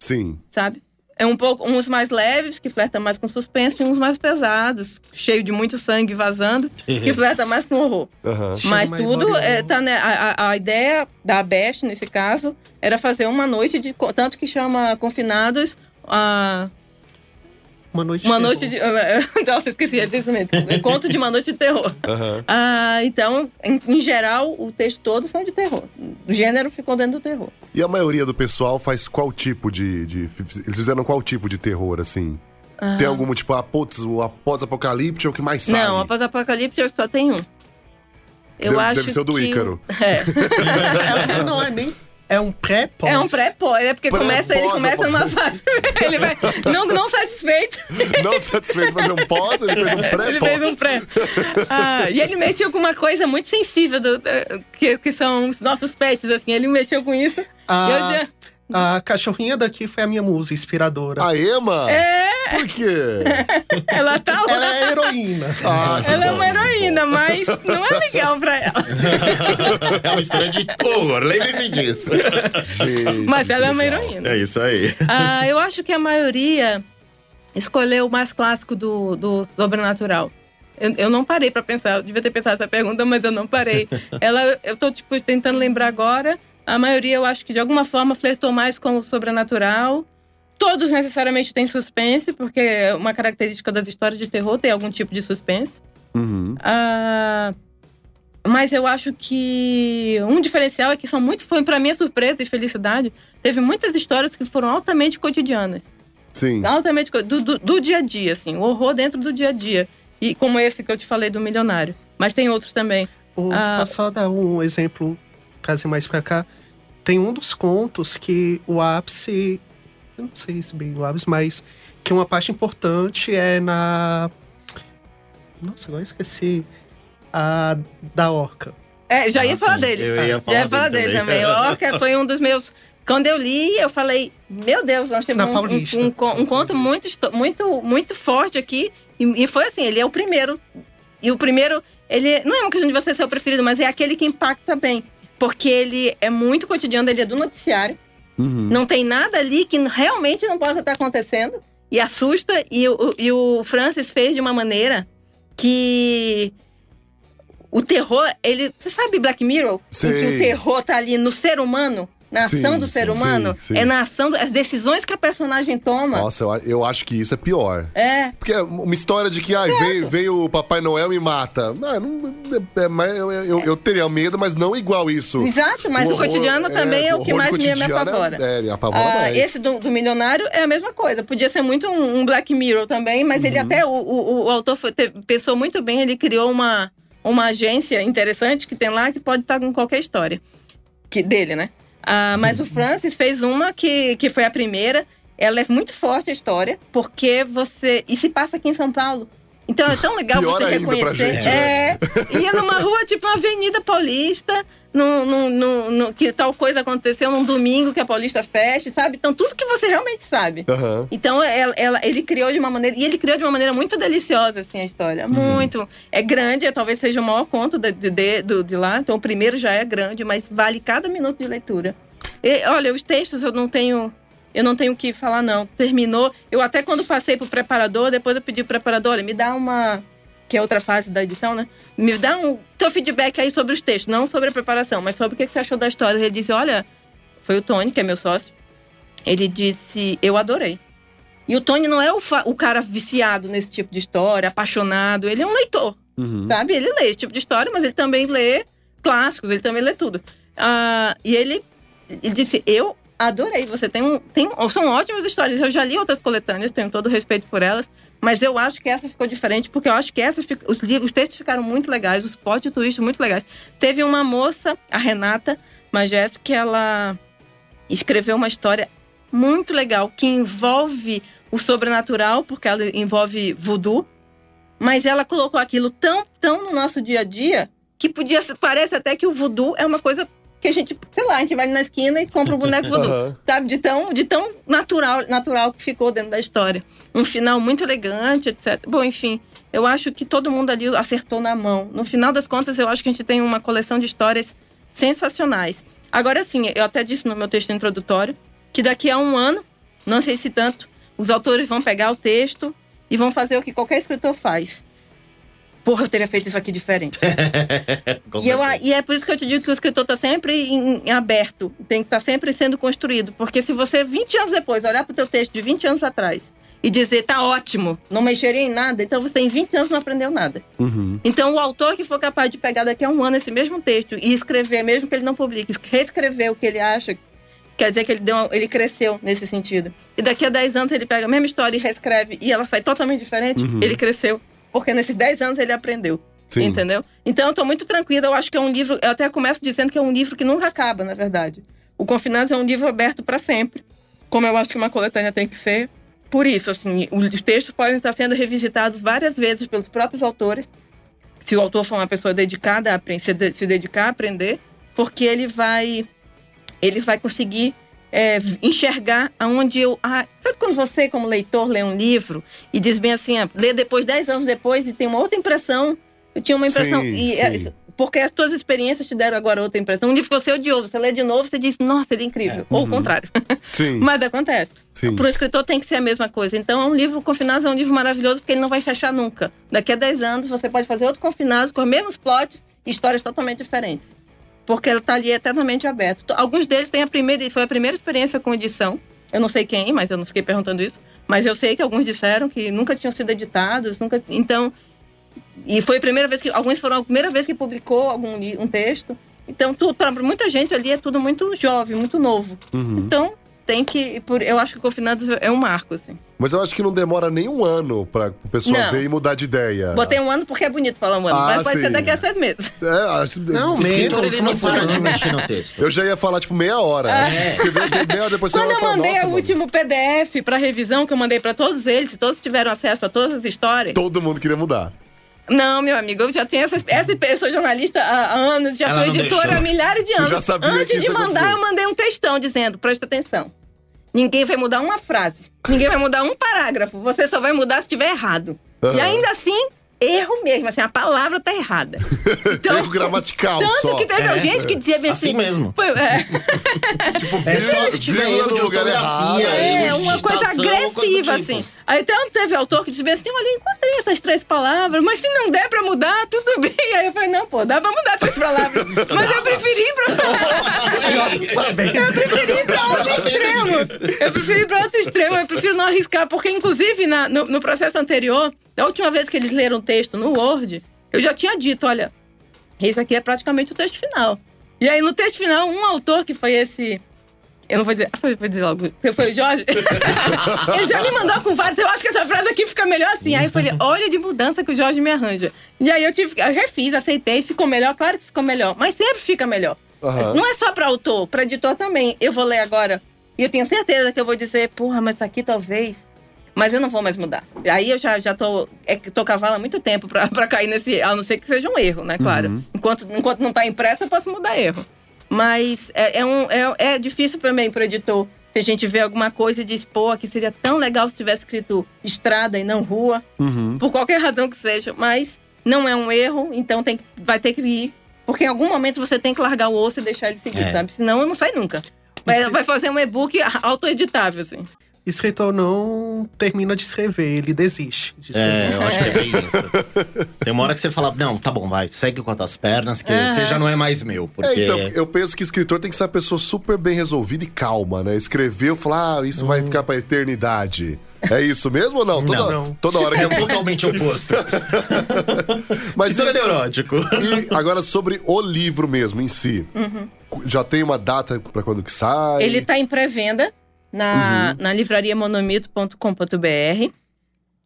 Sim.
sabe? É um pouco uns mais leves, que flertam mais com suspense, e uns mais pesados, cheio de muito sangue vazando, que flertam mais com horror.
Chama
Mas
mais
tudo é, tá, né? A, a- ideia da Best, nesse caso, era fazer uma noite de. Tanto que chama Confinados. a
Uma noite
Uma
de
noite de. Nossa, esqueci, é isso mesmo. Conto de uma noite de terror.
Aham.
Ah, então, em, em geral, o texto todo são de terror. O gênero ficou dentro do terror.
E a maioria do pessoal faz qual tipo de, de- Eles fizeram qual tipo de terror, assim? Tem algum tipo, ah, putz, o após-apocalipse é o que mais sai?
Não, após Apocalipse eu só tenho um. Eu
Deve-
acho
deve ser o do
que
Ícaro.
É.
É, não é nem. É um pré-pós.
É um pré-pós, é porque começa, ele
Pré-pós,
começa numa fase. ele vai. Não, não satisfeito.
Não satisfeito de fazer um pós, ele fez um pré-pós.
Ele fez um pré. Ah, e ele mexeu com uma coisa muito sensível, do- eh, que, que são os nossos pets, assim. Ele mexeu com isso.
A,
E eu já-
a cachorrinha daqui foi a minha musa inspiradora.
A Ema?
É,
Por quê?
ela tá lá.
Ela é heroína.
Ah,
Ela é
bom.
uma heroína, mas não é legal pra ela.
É uma história de terror, lembre-se disso.
Gente,
Mas ela é uma heroína.
É isso aí.
Ah, eu acho que a maioria escolheu o mais clássico do, do sobrenatural. Eu, eu não parei pra pensar, eu devia ter pensado essa pergunta, mas eu não parei. Ela, eu tô tipo tentando lembrar agora. A maioria, eu acho que de alguma forma flertou mais com o sobrenatural. Todos necessariamente têm suspense, porque é uma característica das histórias de terror tem algum tipo de suspense.
Uhum.
Ah, mas eu acho que um diferencial é que são muito, foi para minha surpresa e felicidade, teve muitas histórias que foram altamente cotidianas,
Sim.
altamente do, do, do dia a dia, assim, o horror dentro do dia a dia. E como esse que eu te falei do milionário. Mas tem outros também.
O,
Ah.
Só dar um exemplo, caso mais pra cá. Tem um dos contos que o ápice. Eu não sei se bem o ápice, mas que uma parte importante é na. Nossa, agora eu esqueci. A da Orca.
É, já ia
Ah,
falar
sim,
dele.
eu ia falar
já ia falar
dele
dele
também.
também. O Orca foi um dos meus. Quando eu li, eu falei, meu Deus, nós temos um, um, um um conto muito, muito, muito forte aqui. E, e foi assim, ele é o primeiro. E o primeiro, ele não é uma questão de você ser o preferido, mas é aquele que impacta bem. Porque ele é muito cotidiano, ele é do noticiário.
Uhum.
Não tem nada ali que realmente não possa estar acontecendo. E assusta. E o, e o Francis fez de uma maneira que. O terror, ele. Você sabe Black Mirror? Em que o terror tá ali no ser humano? Na
Sim,
ação do ser
sim,
humano?
sim.
É na ação, do- as decisões que a personagem toma.
Nossa, eu, eu acho que isso é pior.
É.
Porque é uma história de que ah, veio, veio o Papai Noel e mata. Ah, não, é- é- eu, eu, eu teria medo, mas não igual isso.
Exato, mas o,
horror-
cotidiano também é, o que
horror
mais me, me apavora.
É, é, me apavora
Ah,
mais.
esse do, do milionário é a mesma coisa. Podia ser muito um, um Black Mirror também, mas ele
Uhum.
até. O, o, o autor foi- te- pensou muito bem, ele criou uma, uma agência interessante que tem lá que pode estar com qualquer história. Que, dele, né? Ah, mas o Francis fez uma que, que foi a primeira. Ela é muito forte a história, porque você. E se passa aqui em São Paulo. Então é tão legal
Pior
você reconhecer.
gente, né?
é. Ia numa rua, tipo uma Avenida Paulista, no, no- no- que tal coisa aconteceu num domingo que a Paulista fecha, sabe? Então tudo que você realmente sabe.
Aham.
Então ela, ela- ele criou de uma maneira. E ele criou de uma maneira muito deliciosa, assim, a história. Muito. É grande, é, talvez seja o maior conto de, de, de- de lá. Então o primeiro já é grande, mas vale cada minuto de leitura. E, olha, os textos eu não tenho. Eu não tenho o que falar, não. Terminou. Eu até quando passei pro preparador, depois eu pedi pro preparador, olha, me dá uma. Que é outra fase da edição, né? Me dá um teu feedback aí sobre os textos, não sobre a preparação, mas sobre o que você achou da história. Ele disse: olha, foi o Tony, que é meu sócio. Ele disse: eu adorei. E o Tony não é o, o cara viciado nesse tipo de história, apaixonado. Ele é um leitor,
Uhum.
sabe? Ele lê esse tipo de história, mas ele também lê clássicos, ele também lê tudo. Ah, e ele, ele disse: Eu adorei. Você tem um. Tem, são ótimas histórias. Eu já li outras coletâneas, tenho todo o respeito por elas. Mas eu acho que essa ficou diferente, porque eu acho que essa os, os textos ficaram muito legais, os plot twists muito legais. Teve uma moça, a Renata Magés, que ela escreveu uma história muito legal que envolve o sobrenatural, porque ela envolve voodoo, mas ela colocou aquilo tão, tão no nosso dia a dia que podia parece até que o voodoo é uma coisa que a gente, sei lá, a gente vai na esquina e compra um boneco voodoo,
Aham.
sabe? De tão, de tão natural, natural que ficou dentro da história. Um final muito elegante, etc. Bom, enfim, eu acho que todo mundo ali acertou na mão. No final das contas, eu acho que a gente tem uma coleção de histórias sensacionais. Agora sim, eu até disse no meu texto introdutório que daqui a um ano, não sei se tanto, os autores vão pegar o texto e vão fazer o que qualquer escritor faz. Porra, eu teria feito isso aqui diferente. E, eu, e é por isso que eu te digo que o escritor está sempre em, em aberto, tem que estar sempre sendo construído. Porque se você, 20 anos depois, olhar para o teu texto de 20 anos atrás e dizer, tá ótimo, não mexeria em nada, então você em 20 anos não aprendeu nada.
Uhum.
Então, o autor que for capaz de pegar daqui a um ano esse mesmo texto e escrever, mesmo que ele não publique, reescrever o que ele acha, quer dizer que ele, deu, ele cresceu nesse sentido. E daqui a 10 anos ele pega a mesma história e reescreve e ela sai totalmente diferente,
Uhum.
ele cresceu. Porque nesses 10 anos ele aprendeu.
Sim.
Entendeu? Então, eu tô muito tranquila. Eu acho que é um livro. Eu até começo dizendo que é um livro que nunca acaba, na verdade. O Confinados é um livro aberto para sempre. Como eu acho que uma coletânea tem que ser. Por isso, assim, os textos podem estar sendo revisitados várias vezes pelos próprios autores. Se o autor for uma pessoa dedicada a apren- se de- se dedicar a aprender, porque ele vai. Ele vai conseguir é, enxergar aonde eu. Ah, sabe quando você, como leitor, lê um livro e diz bem assim, ah, lê depois, 10 anos depois, e tem uma outra impressão. Eu tinha uma impressão.
Sim,
e,
sim.
é, porque as suas experiências te deram agora outra impressão. Um livro que você odiou, você lê de novo, você diz, nossa, ele é incrível. Ou o contrário.
Sim.
Mas acontece. Para o escritor tem que ser a mesma coisa. Então, é um livro Confinados é um livro maravilhoso porque ele não vai fechar nunca. Daqui a 10 anos você pode fazer outro Confinados com os mesmos plots e histórias totalmente diferentes. Porque ela está ali eternamente aberto. Alguns deles têm a primeira, foi a primeira experiência com edição. Eu não sei quem, mas eu não fiquei perguntando isso. Mas eu sei que alguns disseram que nunca tinham sido editados, nunca. Então, e foi a primeira vez que alguns foram a primeira vez que publicou algum um texto. Então, para muita gente ali é tudo muito jovem, muito novo.
Uhum.
Então, tem que. Por, eu acho que o Confinados é um marco, assim.
Mas eu acho que não demora nem um ano pra o pessoal
Não.
ver e mudar de ideia.
Botei um ano porque é bonito falar um ano,
Ah,
mas pode
sim.
ser daqui a seis meses.
É, acho...
Não,
escritor,
menos,
ele não para de mexer no texto.
Eu já ia falar, tipo, meia hora.
É.
Escrever meia hora, depois você
Quando eu
falar,
mandei o último PDF para revisão, que eu mandei para todos eles, se todos tiveram acesso a todas as histórias.
Todo mundo queria mudar.
Não, meu amigo, eu já tinha essa. essa eu sou jornalista há, anos, já
Ela
sou editora
deixou.
há milhares de
Você
anos.
já sabia que
Antes
isso
de mandar,
acontecer.
eu mandei um textão dizendo: presta atenção. Ninguém vai mudar uma frase. Ninguém vai mudar um parágrafo. Você só vai mudar se estiver errado. E
Aham.
ainda assim, erro mesmo. Assim, a palavra tá errada. Então,
Erro gramatical
Tanto
só.
que teve
É.
gente que dizia bem
Assim mesmo.
Foi, é,
Tipo,
É só se tiver erro
no
de
lugar errado.
é,
de
uma coisa
coisa do
agressiva,
tipo.
assim. Aí então teve autor que disse bem assim: olha, eu encontrei essas três palavras, mas se não der pra mudar, tudo bem. Aí eu falei, não, pô, dá pra mudar três palavras. mas eu preferi ir pra.
Eu
preferi ir pra outro extremo. Eu preferi ir pra outro extremo, eu prefiro não arriscar, porque, inclusive, na- no, no processo anterior, da última vez que eles leram o texto no Word, eu já tinha dito: olha, esse aqui é praticamente o texto final. E aí, no texto final, um autor que foi esse. Eu não vou dizer. ah, Foi, vou dizer logo. Foi o Jorge. Ele já me mandou com vários. Eu acho que essa frase aqui fica melhor assim. Aí eu falei: olha de mudança que o Jorge me arranja. E aí eu tive. Eu refiz, aceitei, ficou melhor. Claro que ficou melhor. Mas sempre fica melhor.
Aham.
Não é só pra autor, pra editor também. Eu vou ler agora. E eu tenho certeza que eu vou dizer, porra, mas aqui talvez. Mas eu não vou mais mudar. Aí eu já, já tô, é, que tô cavalo há muito tempo pra, pra cair nesse. A não ser que seja um erro, né? Claro. Enquanto, enquanto não tá impresso, eu posso mudar erro. Mas é, é, um, é, é difícil também pro editor. Se a gente vê alguma coisa e diz, pô, aqui seria tão legal se tivesse escrito estrada e não rua
Uhum.
por qualquer razão que seja, mas não é um erro, então tem, que- vai ter que ir. Porque em algum momento você tem que largar o osso e deixar ele seguir,
É.
sabe? Senão eu não sai nunca. Vai, vai fazer um e-book autoeditável, assim.
Escritor não termina de escrever, ele desiste de escrever.
É, eu acho que é bem isso. Tem uma hora que você fala, não, tá bom, vai, segue com as tuas pernas, que
Aham.
você já não é mais meu. Porque.
É, então, eu penso que escritor tem que ser uma pessoa super bem resolvida e calma, né? Escreveu, falar, ah, isso vai ficar pra eternidade. É isso mesmo ou não? Toda,
Não,
não.
toda hora que
É totalmente oposto.
Mas
é
e,
neurótico.
e agora sobre o livro mesmo em si. Já tem uma data pra quando que sai?
Ele tá em pré-venda na, na livrariamonomito.com.br.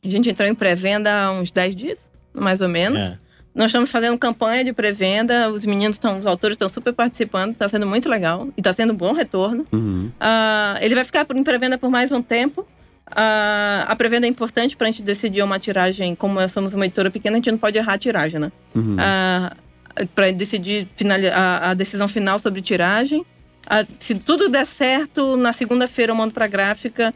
A gente entrou em pré-venda há uns 10 dias, mais ou menos.
É.
Nós estamos fazendo campanha de pré-venda, os meninos estão, os autores estão super participando, está sendo muito legal e está tendo um bom retorno.
Uhum.
Ah, ele vai ficar em pré-venda por mais um tempo. Ah, a pré-venda é importante para a gente decidir uma tiragem. Como nós somos uma editora pequena, a gente não pode errar a tiragem, né?
Uhum.
para decidir a, a decisão final sobre tiragem. Se tudo der certo, na segunda-feira eu mando para gráfica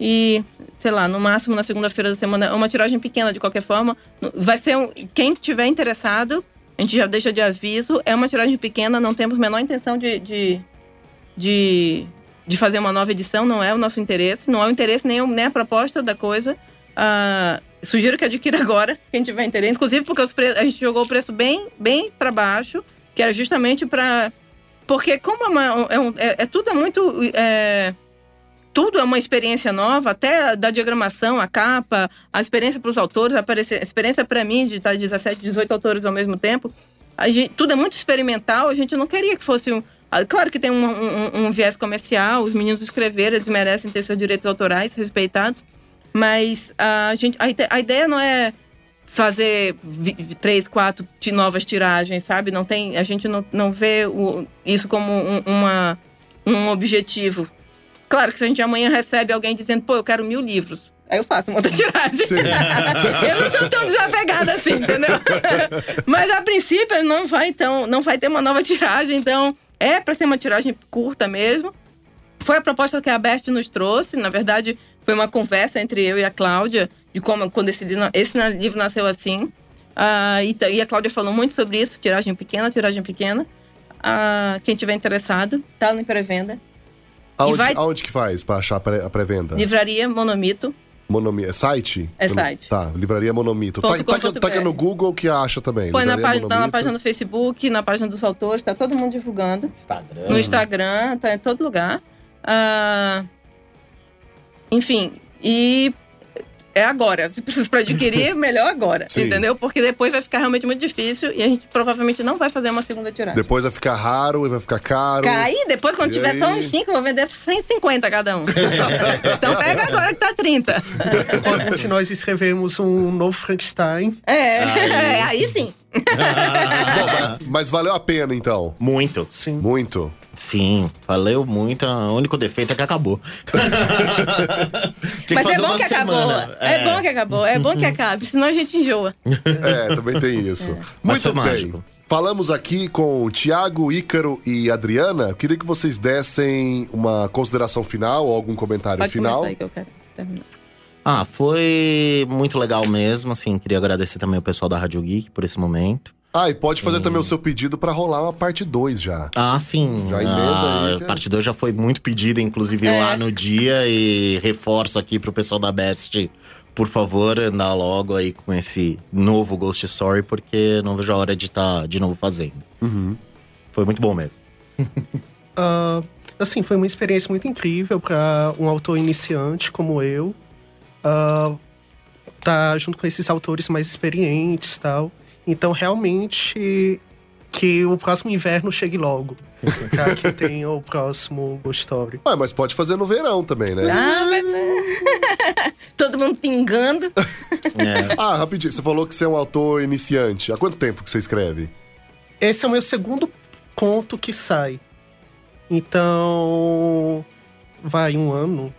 e, sei lá, no máximo na segunda-feira da semana, é uma tiragem pequena de qualquer forma. Vai ser um, quem tiver interessado, a gente já deixa de aviso, é uma tiragem pequena, não temos a menor intenção de, de, de, de fazer uma nova edição, não é o nosso interesse, não é o interesse nem, nem a proposta da coisa. Ah, sugiro que adquira agora, quem tiver interesse, inclusive porque a gente jogou o preço bem, bem para baixo, que era justamente para porque como é, uma- é um- é- é tudo é muito é, tudo é uma experiência nova, até da diagramação, a capa, a experiência para os autores, a experiência para mim de estar 17, 18 autores ao mesmo tempo. Gente, tudo é muito experimental, a gente não queria que fosse um. Claro que tem um, um, um viés comercial, os meninos escreveram, eles merecem ter seus direitos autorais respeitados, mas a, gente, a, a ideia não é fazer três, quatro novas tiragens, sabe? Não tem, a gente não, não vê o, isso como um, uma, um objetivo. Claro que se a gente amanhã recebe alguém dizendo, pô, eu quero mil livros. Aí eu faço uma outra tiragem. eu não sou tão desapegada assim, entendeu? Mas a princípio não vai, então, não vai ter uma nova tiragem, então é para ser uma tiragem curta mesmo. Foi a proposta que a Best nos trouxe, na verdade, foi uma conversa entre eu e a Cláudia de como quando esse, esse livro nasceu assim. Uh, e, e, a Cláudia falou muito sobre isso, tiragem pequena, tiragem pequena. Uh, quem tiver interessado, tá na pré-venda.
Aonde, vai... aonde que faz para achar a pré-venda?
Livraria Monomito.
Monomito. É site?
É site.
Tá, Livraria Monomito. Tá, tá, tá, no Google que acha também.
Põe na, página, tá na página do Facebook, na página dos autores, tá todo mundo divulgando.
Instagram.
No Instagram, tá em todo lugar. Uh, enfim, e é agora. Se precisa para adquirir, melhor agora. Sim. Entendeu? Porque depois vai ficar realmente muito difícil e a gente provavelmente não vai fazer uma segunda tiragem.
Depois vai ficar raro e vai ficar caro.
Cair, depois quando e tiver aí? só uns 5, eu vou vender 150 cada um. então pega agora que tá 30.
Quando nós escrevemos um novo Frankenstein.
É, aí, aí sim.
Bom, mas valeu a pena então.
Muito.
Sim. Muito.
Sim, valeu muito. O único defeito é que acabou.
Mas é bom que acabou. É. é. bom que acabou. É bom que acabe, senão a gente enjoa.
É, também tem isso. É. Muito bem. Mágico. Falamos aqui com o Tiago, Ícaro e Adriana. Eu queria que vocês dessem uma consideração final ou algum comentário
Pode
final.
Aí que eu quero terminar.
Ah, foi muito legal mesmo, assim, queria agradecer também o pessoal da Rádio Geek por esse momento.
Ah, e pode fazer também o seu pedido para rolar uma parte 2 já.
Ah, sim. Já emenda ah, aí. A parte 2 já foi muito pedida, inclusive é. lá no dia. E reforço aqui pro pessoal da Best, por favor, andar logo aí com esse novo Ghost Story, porque não vejo a hora de estar tá de novo fazendo.
Uhum.
Foi muito bom mesmo.
uh, assim, foi uma experiência muito incrível para um autor iniciante como eu. Uh, tá junto com esses autores mais experientes tal. Então, realmente, que o próximo inverno chegue logo. Pra que tenha o próximo Ghost Story.
Ah, mas pode fazer no verão também, né?
Ah, mas... Todo mundo pingando.
É. Ah, rapidinho. Você falou que você é um autor iniciante. Há quanto tempo que você escreve?
Esse é o meu segundo conto que sai. Então... Vai, um ano.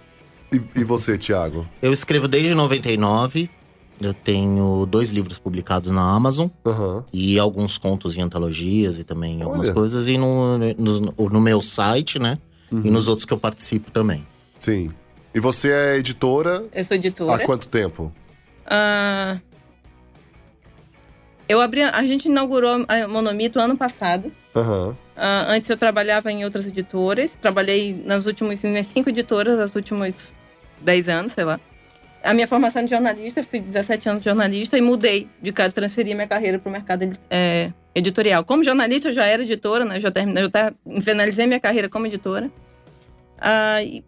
E, e você, Thiago?
Eu escrevo desde 99. Eu tenho dois livros publicados na Amazon
uhum.
e alguns contos em antologias e também Olha. algumas coisas. E no, no, no meu site, né? Uhum. E nos outros que eu participo também.
Sim. E você é editora?
Eu sou editora.
Há quanto tempo?
Uh, eu abri. A gente inaugurou a Monomito ano passado.
Uhum.
Uh, antes eu trabalhava em outras editoras. Trabalhei nas últimas cinco editoras, nos últimos dez anos, sei lá a minha formação de jornalista, fui 17 anos de jornalista e mudei de casa, transferi minha carreira para o mercado é, editorial. Como jornalista, eu já era editora, né? Já terminei, já finalizei minha carreira como editora. Ah, e,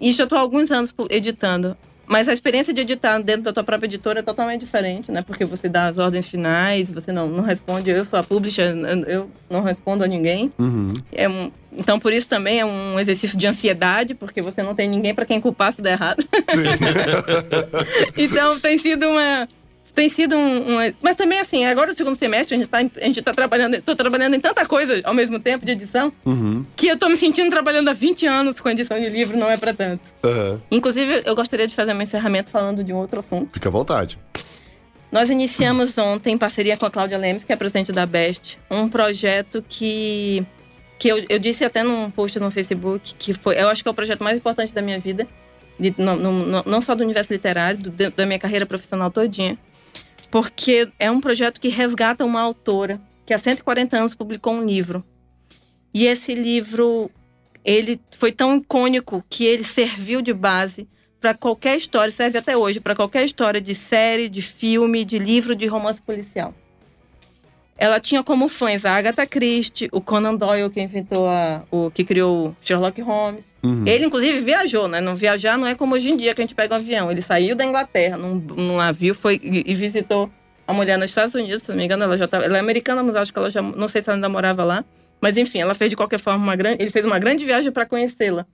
e já estou há alguns anos editando. Mas a experiência de editar dentro da tua própria editora é totalmente diferente, né? Porque você dá as ordens finais, você não, não responde. Eu sou a publisher, eu não respondo a ninguém.
Uhum.
É um, então, por isso também é um exercício de ansiedade, porque você não tem ninguém para quem culpar se der errado. então, tem sido uma tem sido um, um, Mas também, assim, agora no segundo semestre, a gente tá, a gente tá trabalhando. Tô trabalhando em tanta coisa ao mesmo tempo de edição,
uhum.
que eu tô me sentindo trabalhando há 20 anos com edição de livro, não é para tanto.
Uhum.
Inclusive, eu gostaria de fazer um encerramento falando de um outro assunto.
Fica à vontade.
Nós iniciamos ontem, em parceria com a Cláudia Lemes, que é a presidente da Best, um projeto que. que eu, eu disse até num post no Facebook, que foi. Eu acho que é o projeto mais importante da minha vida. De, não, não, não só do universo literário, do, da minha carreira profissional todinha porque é um projeto que resgata uma autora que há 140 anos publicou um livro. E esse livro, ele foi tão icônico que ele serviu de base para qualquer história, serve até hoje, para qualquer história de série, de filme, de livro, de romance policial. Ela tinha como fãs a Agatha Christie, o Conan Doyle, que inventou a, o que criou o Sherlock Holmes.
Uhum.
Ele, inclusive, viajou, né? Não viajar não é como hoje em dia que a gente pega um avião. Ele saiu da Inglaterra num, num navio foi, e, e visitou a mulher nos Estados Unidos, se não me engano, ela já tava, ela é americana, mas acho que ela já, não sei se ela ainda morava lá. Mas enfim, ela fez de qualquer forma uma grande, ele fez uma grande viagem para conhecê-la.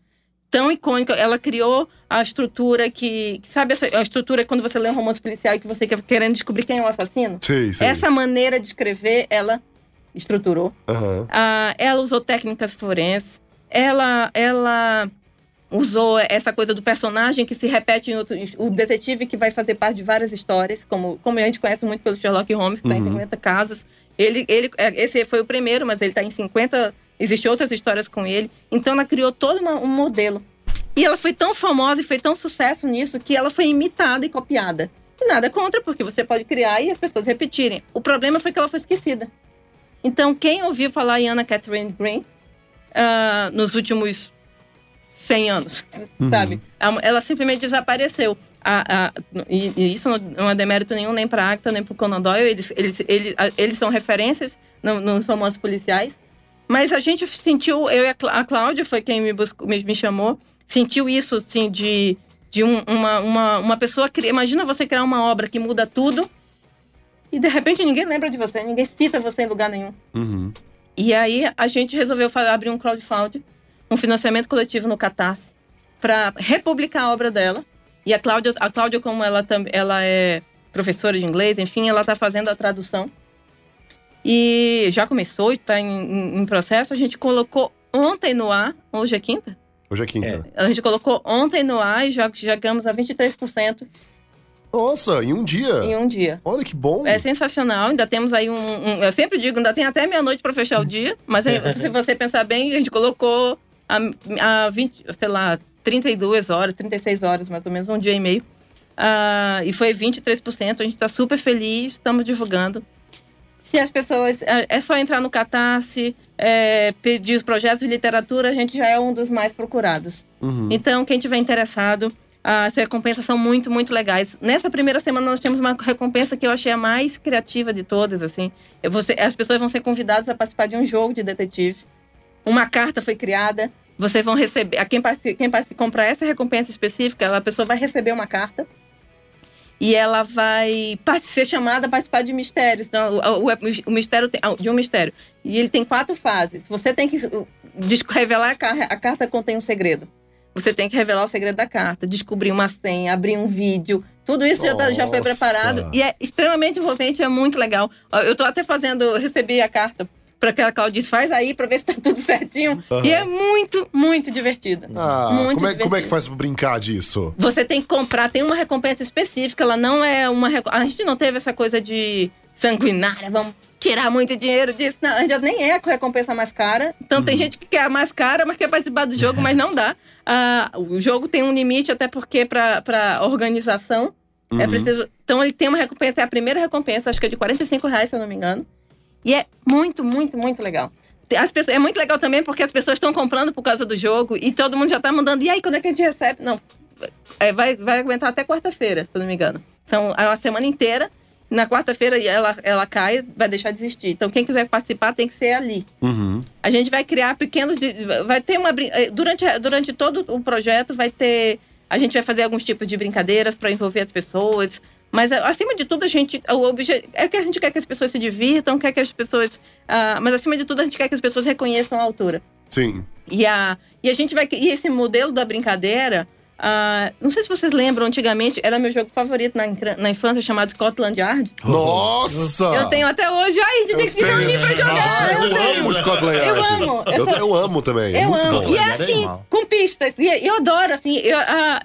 Tão icônica, ela criou a estrutura que, sabe essa, a estrutura quando você lê um romance policial e que você quer querendo descobrir quem é o assassino?
Sei, sei.
Essa maneira de escrever, ela estruturou.
Aham.
Ah, ela usou técnicas forenses. Ela, ela usou essa coisa do personagem que se repete em outros. O detetive que vai fazer parte de várias histórias, como, como a gente conhece muito pelo Sherlock Holmes, que está em 50 casos. Ele, ele, é, esse foi o primeiro, mas ele está em 50. Existem outras histórias com ele. Então ela criou todo uma- um modelo. E ela foi tão famosa e foi tão sucesso nisso que ela foi imitada e copiada. E nada contra, porque você pode criar e as pessoas repetirem. O problema foi que ela foi esquecida. Então, quem ouviu falar em Anna Catherine Green ah, nos últimos 100 anos, sabe? A- Ela simplesmente desapareceu. A- a- e, e isso não é demérito nenhum nem para a Acta, nem para o Conan Doyle. Eles, eles, eles, eles são referências no- nos romances policiais. Mas a gente sentiu, eu e a, Clá- a Cláudia foi quem me, buscou, me, me chamou, sentiu isso, assim, de, de um- uma, uma, uma pessoa... cri- Imagina você criar uma obra que muda tudo e de repente ninguém lembra de você, ninguém cita você em lugar nenhum.
Uhum.
E aí a gente resolveu fa- abrir um crowdfunding, um financiamento coletivo no Catarse, para republicar a obra dela. E a Cláudia, a Cláudia como ela, ela é professora de inglês, enfim, ela está fazendo a tradução. E já começou, está em, em- processo. A gente colocou ontem no ar, hoje é quinta?
Hoje é quinta.
A gente colocou ontem no ar e já chegamos a 23%
Nossa, em um dia.
em um dia.
Olha que bom.
É sensacional, ainda temos aí um, um- Eu sempre digo, ainda tem até meia-noite para fechar o dia, mas se você pensar bem, a gente colocou a, a 20, sei lá, 32 horas, 36 horas, mais ou menos, um dia e meio. Ah, e foi 23%, a gente está super feliz, estamos divulgando. Se as pessoas. É é só entrar no Catarse, é, pedir os projetos de literatura, a gente já é um dos mais procurados.
Uhum.
Então, quem tiver interessado, as recompensas são muito, muito legais. Nessa primeira semana, nós temos uma recompensa que eu achei a mais criativa de todas, assim. Ser- as pessoas vão ser convidadas a participar de um jogo de detetive. Uma carta foi criada. Vocês vão receber... a Quem, quem comprar essa recompensa específica, a pessoa vai receber uma carta. E ela vai ser chamada a participar de mistérios. Então, o, o- o mistério tem, ah, de um mistério. E ele tem quatro fases. Você tem que revelar a, car- a carta contém um segredo. Você tem que revelar o segredo da carta, descobrir uma senha, abrir um vídeo. Tudo isso já, tá- já foi preparado. E é extremamente envolvente, é muito legal. Eu tô até fazendo, recebi a carta para que a Claudia disse, faz aí para ver se tá tudo certinho.
Aham.
E é muito, muito divertido.
Ah,
muito
como é, como é que faz pra brincar disso?
Você tem que comprar, tem uma recompensa específica, ela não é uma. A gente não teve essa coisa de sanguinária, vamos tirar muito dinheiro disso. Não, a gente nem é a recompensa mais cara. Então tem gente que quer a mais cara, mas quer participar do jogo, mas não dá. Ah, o jogo tem um limite, até porque para organização é
Uhum.
preciso. Então ele tem uma recompensa, é a primeira recompensa, acho que é de 45 reais, se eu não me engano. E é muito, muito, muito legal. Pessoas, é muito legal também porque as pessoas estão comprando por causa do jogo e todo mundo já tá mandando. E aí, quando é que a gente recebe? Não, é, vai, vai aguentar até quarta-feira, se eu não me engano. São a semana inteira. Na quarta-feira ela, ela cai, vai deixar de existir. Então, quem quiser participar tem que ser ali.
Uhum.
A gente vai criar pequenos. Vai ter uma. eh, Durante, durante todo o projeto, vai ter. A gente vai fazer alguns tipos de brincadeiras para envolver as pessoas. Mas, eh, acima de tudo, a gente. O objeto é que a gente quer que as pessoas se divirtam, quer que as pessoas. ah, mas, acima de tudo, a gente quer que as pessoas reconheçam a altura.
Sim.
E, a, e a gente vai. E esse modelo da brincadeira. ah, não sei se vocês lembram, antigamente era meu jogo favorito na, na infância, chamado Scotland Yard.
Nossa!
Eu tenho até hoje. Ai, a gente tem que se reunir pra jogar. Eu
eu
tenho.
amo Scotland
Eu
Yard.
amo. Eu
Eu,
sou-
eu amo também. é
Eu
muito
amo.
bom.
E é assim, com pistas. E eu adoro, assim. Eu, ah,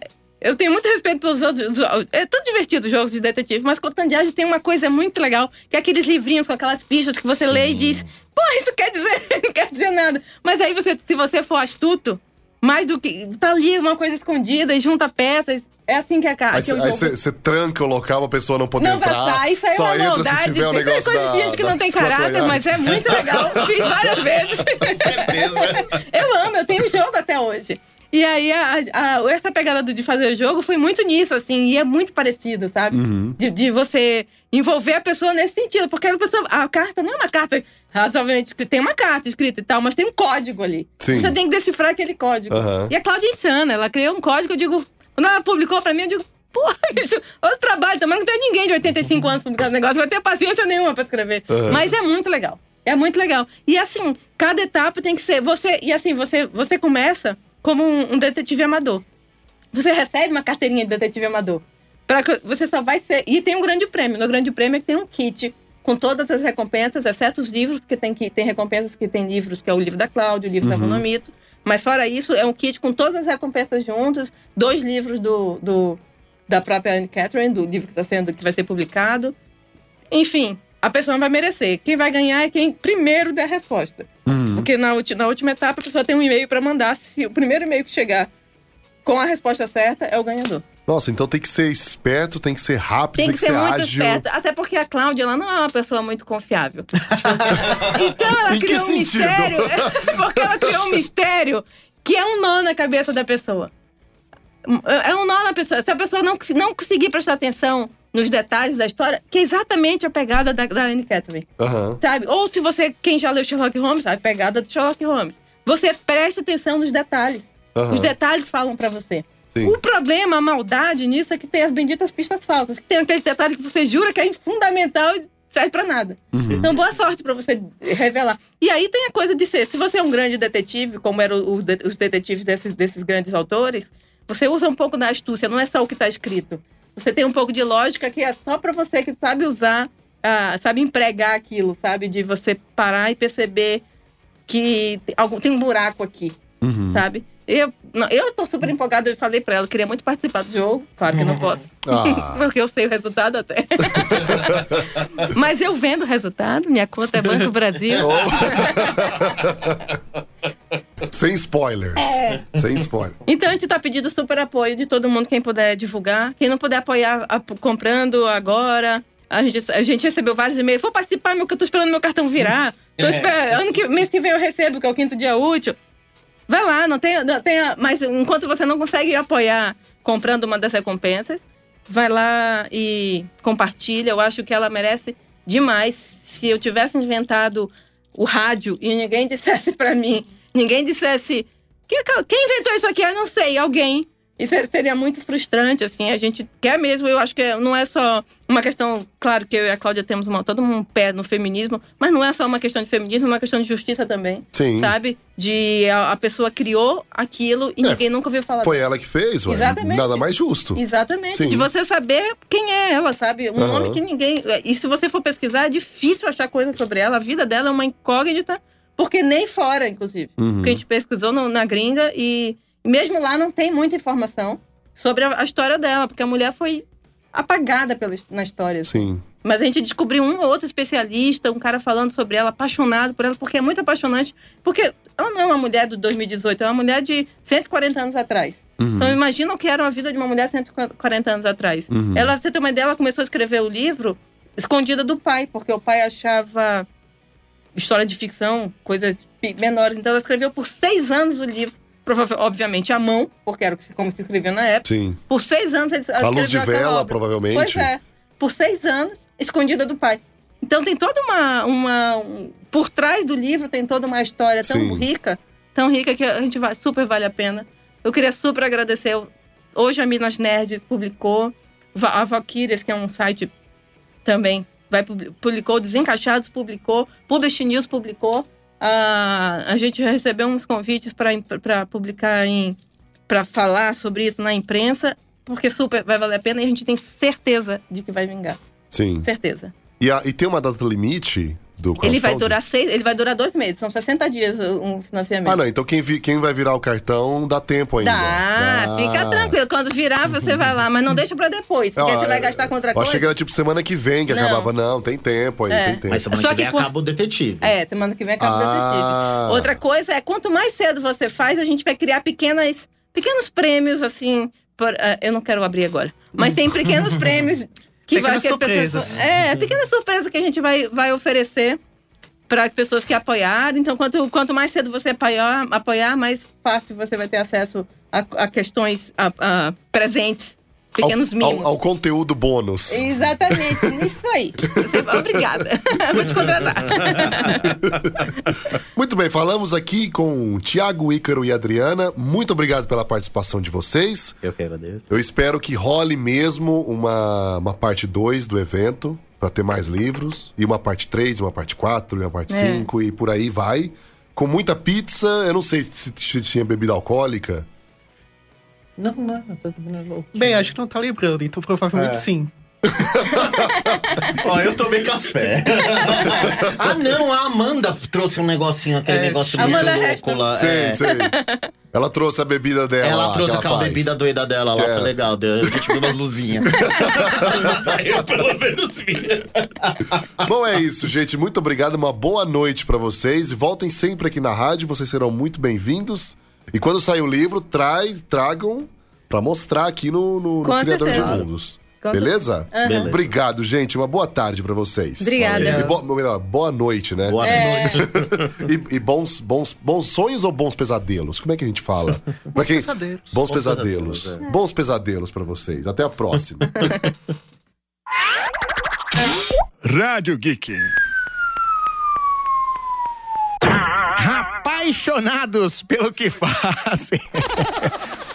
eu tenho muito respeito pelos outros. É tudo divertido os jogos de detetive, mas Scotland Yard tem uma coisa muito legal, que é aqueles livrinhos com aquelas pistas que você lê e diz: Pô, isso quer dizer, não quer dizer nada. Mas aí, você, se você for astuto, mais do que. Tá ali uma coisa escondida e junta peças. É assim que é, ca-
Aí
que é
você tranca o local pra pessoa não poder
Não vai
entrar.
estar, isso aí é
só
uma
entra
maldade.
se tiver o
Tem
negócio
coisa
da,
de gente que não tem caráter, mas é muito legal. Fiz várias vezes.
Com certeza.
Eu amo, eu tenho o jogo até hoje. E aí, a, a- essa pegada de fazer o jogo foi muito nisso, assim, e é muito parecido, sabe?
Uhum.
De, de você envolver a pessoa nesse sentido. Porque a, pessoa, a carta não é uma carta razoavelmente escrita. Tem uma carta escrita e tal, mas tem um código ali.
Sim.
Você tem que decifrar aquele código.
Aham.
E a Cláudia é insana, ela criou um código, eu digo. Quando ela publicou pra mim, eu digo, porra, bicho, outro trabalho, também não tem ninguém de 85 anos publicando negócio, vai ter paciência nenhuma pra escrever.
Aham.
Mas é muito legal. É muito legal. E assim, cada etapa tem que ser. Você, e assim, você, você começa como um, um detetive amador. Você recebe uma carteirinha de detetive amador. Pra que você só vai ser. E tem um grande prêmio. No grande prêmio é que tem um kit com todas as recompensas, exceto os livros, porque tem, que, tem recompensas que tem livros, que é o livro da Cláudia, o livro da Monomito. Mas fora isso, é um kit com todas as recompensas juntas, dois livros do, do da própria Anne Catherine, do livro que, tá sendo, que vai ser publicado. Enfim, a pessoa vai merecer. Quem vai ganhar é quem primeiro der a resposta.
Uhum.
Porque na, ulti- na última etapa a pessoa tem um e-mail para mandar. Se o primeiro e-mail que chegar com a resposta certa é o ganhador.
Nossa, então tem que ser esperto, tem que ser rápido,
Tem
tem,
que ser muito
ágil.
esperta. Até porque a Cláudia ela não é uma pessoa muito confiável. então ela
Em que
criou um
sentido?
mistério. porque ela criou um mistério que é um nó na cabeça da pessoa. É um nó na pessoa. Se a pessoa não, não conseguir prestar atenção nos detalhes da história, que é exatamente a pegada da, da Anne Catherine.
Aham.
Sabe? Ou se você, quem já leu Sherlock Holmes, sabe? a pegada do Sherlock Holmes. Você presta atenção nos detalhes.
Aham.
Os detalhes falam pra você.
Sim.
O problema, a maldade nisso é que tem as benditas pistas falsas. Que tem aquele detalhe que você jura que é fundamental e serve pra nada. Então, boa sorte pra você revelar. E aí tem a coisa de ser, se você é um grande detetive, como eram os detetives desses, desses grandes autores, você usa um pouco da astúcia, não é só o que tá escrito. Você tem um pouco de lógica que é só pra você que sabe usar, ah, sabe empregar aquilo, sabe? De você parar e perceber que tem algum- tem um buraco aqui
Uhum.
sabe? Eu, não, eu tô super empolgada, eu falei pra ela, eu queria muito participar do jogo, claro que eu não posso.
Ah.
Porque eu sei o resultado até. Mas eu vendo o resultado, minha conta é Banco Brasil.
Sem spoilers.
É.
Sem spoilers.
Então a gente tá pedindo super apoio de todo mundo, quem puder divulgar. Quem não puder apoiar a- comprando agora. A gente, a gente recebeu vários e-mails. Vou participar, meu, que eu tô esperando meu cartão virar. Tô esperando, ano que, mês que vem eu recebo, que é o quinto dia útil. Vai lá, não tem, não tem. Mas enquanto você não consegue apoiar comprando uma das recompensas, vai lá e compartilha. Eu acho que ela merece demais. Se eu tivesse inventado o rádio e ninguém dissesse pra mim, ninguém dissesse. Quem, quem inventou isso aqui? Eu não sei, alguém. Isso seria muito frustrante, assim. A gente quer mesmo, eu acho que não é só uma questão. Claro que eu e a Cláudia temos uma, todo um pé no feminismo, mas não é só uma questão de feminismo, é uma questão de justiça também.
Sim.
Sabe? De a, a pessoa criou aquilo e
É,
ninguém nunca ouviu falar
Foi ela que fez, ué.
Exatamente.
Nada mais justo.
Exatamente.
Sim.
De você saber quem é ela, sabe? Um
Aham.
nome que ninguém. E se você for pesquisar, é difícil achar coisa sobre ela. A vida dela é uma incógnita, porque nem fora, inclusive.
Uhum.
Porque a gente pesquisou no- na gringa e mesmo lá não tem muita informação sobre a, a história dela, porque a mulher foi apagada pela, na história.
Sim.
Mas a gente descobriu um ou outro especialista, um cara falando sobre ela, apaixonado por ela, porque é muito apaixonante. Porque ela não é uma mulher do 2018, é uma mulher de 140 anos atrás.
Uhum.
Então imagina o que era a vida de uma mulher 140 anos atrás.
Uhum.
Ela, você tem uma ideia, ela começou a escrever o livro escondida do pai, porque o pai achava história de ficção, coisas menores. Então ela escreveu por seis anos o livro, obviamente à mão, porque era como se escrevia na época.
Sim.
Por seis anos
A luz de
escreveu
vela, provavelmente.
Pois é. Por seis anos, escondida do pai. Então tem toda uma. uma um- por trás do livro tem toda uma história tão
Sim.
rica, tão rica que a gente vai, super vale a pena. Eu queria super agradecer. Hoje a Minas Nerd publicou, a Valkyrias, que é um site também, vai, publi- publicou, Desencaixados publicou, Publish News publicou. Ah, a gente já recebeu uns convites para publicar em. para falar sobre isso na imprensa, porque super vai valer a pena e a gente tem certeza de que vai vingar.
Sim.
Certeza.
E, a- e tem uma data limite
Ele vai durar seis, ele vai durar dois meses, são 60 dias o- um financiamento.
Ah, não. Então quem, vi- quem vai virar o cartão dá tempo ainda.
Dá,
Dá.
fica tranquilo. Quando virar, você vai lá, mas não deixa pra depois, porque
Ah,
você vai gastar com outra
Eu
coisa.
achei que era tipo semana que vem que
Não.
acabava. Não, tem tempo ainda,
É.
tem tempo.
Mas semana
Só
que
que
vem
quando-
acaba o detetive.
É, semana que vem acaba o
Ah.
detetive. Outra coisa é, quanto mais cedo você faz, a gente vai criar pequenas, pequenos prêmios, assim. por- ah, eu não quero abrir agora. Mas tem pequenos prêmios que vai
Pequenas
que as pessoas-
surpresas.
é, pequenas surpresas que a gente vai, vai oferecer para as pessoas que apoiarem. Então, quanto, quanto mais cedo você apoiar, apoiar, mais fácil você vai ter acesso a, a questões a, a presentes, pequenos
ao,
mimos.
Ao, ao conteúdo bônus.
Exatamente, isso aí. Obrigada. Vou te contratar.
Muito bem, falamos aqui com Tiago, Ícaro e Adriana. Muito obrigado pela participação de vocês.
Eu que agradeço.
Eu espero que role mesmo uma, uma parte 2 do evento, pra ter mais livros. E uma parte 3, uma parte 4, e uma parte
É.
5, e por aí vai. Com muita pizza, eu não sei se, se tinha bebida alcoólica.
Não, não, tô bebendo
Bem, acho que não tá lembrando, então provavelmente
É.
sim.
Ó, eu tomei café. ah, não, a Amanda trouxe um negocinho, aquele
É,
negócio
Amanda
muito louco
Heston.
lá.
Sei,
é.
sei. Ela trouxe a bebida dela.
Ela
lá,
trouxe
que
aquela
faz.
bebida doida dela lá,
É.
foi legal. Deu, a gente viu umas luzinhas. eu pelo menos vi.
Bom, é isso, gente. Muito obrigado. Uma boa noite pra vocês. E voltem sempre aqui na rádio. Vocês serão muito bem-vindos. E quando sair o livro, traz, tragam pra mostrar aqui no, no, no Criador de. Mundos. Beleza?
Beleza.
Obrigado, gente. Uma boa tarde pra vocês.
Obrigada.
E bo- melhor, boa noite, né?
Boa
É.
noite.
E, e bons, bons, bons sonhos ou bons pesadelos? Como é que a gente fala? Pra quem-
pesadelos.
Bons
Bons
pesadelos.
pesadelos,
Bons pesadelos pra vocês. Até a próxima.
Rádio Geek. Apaixonados pelo que fazem.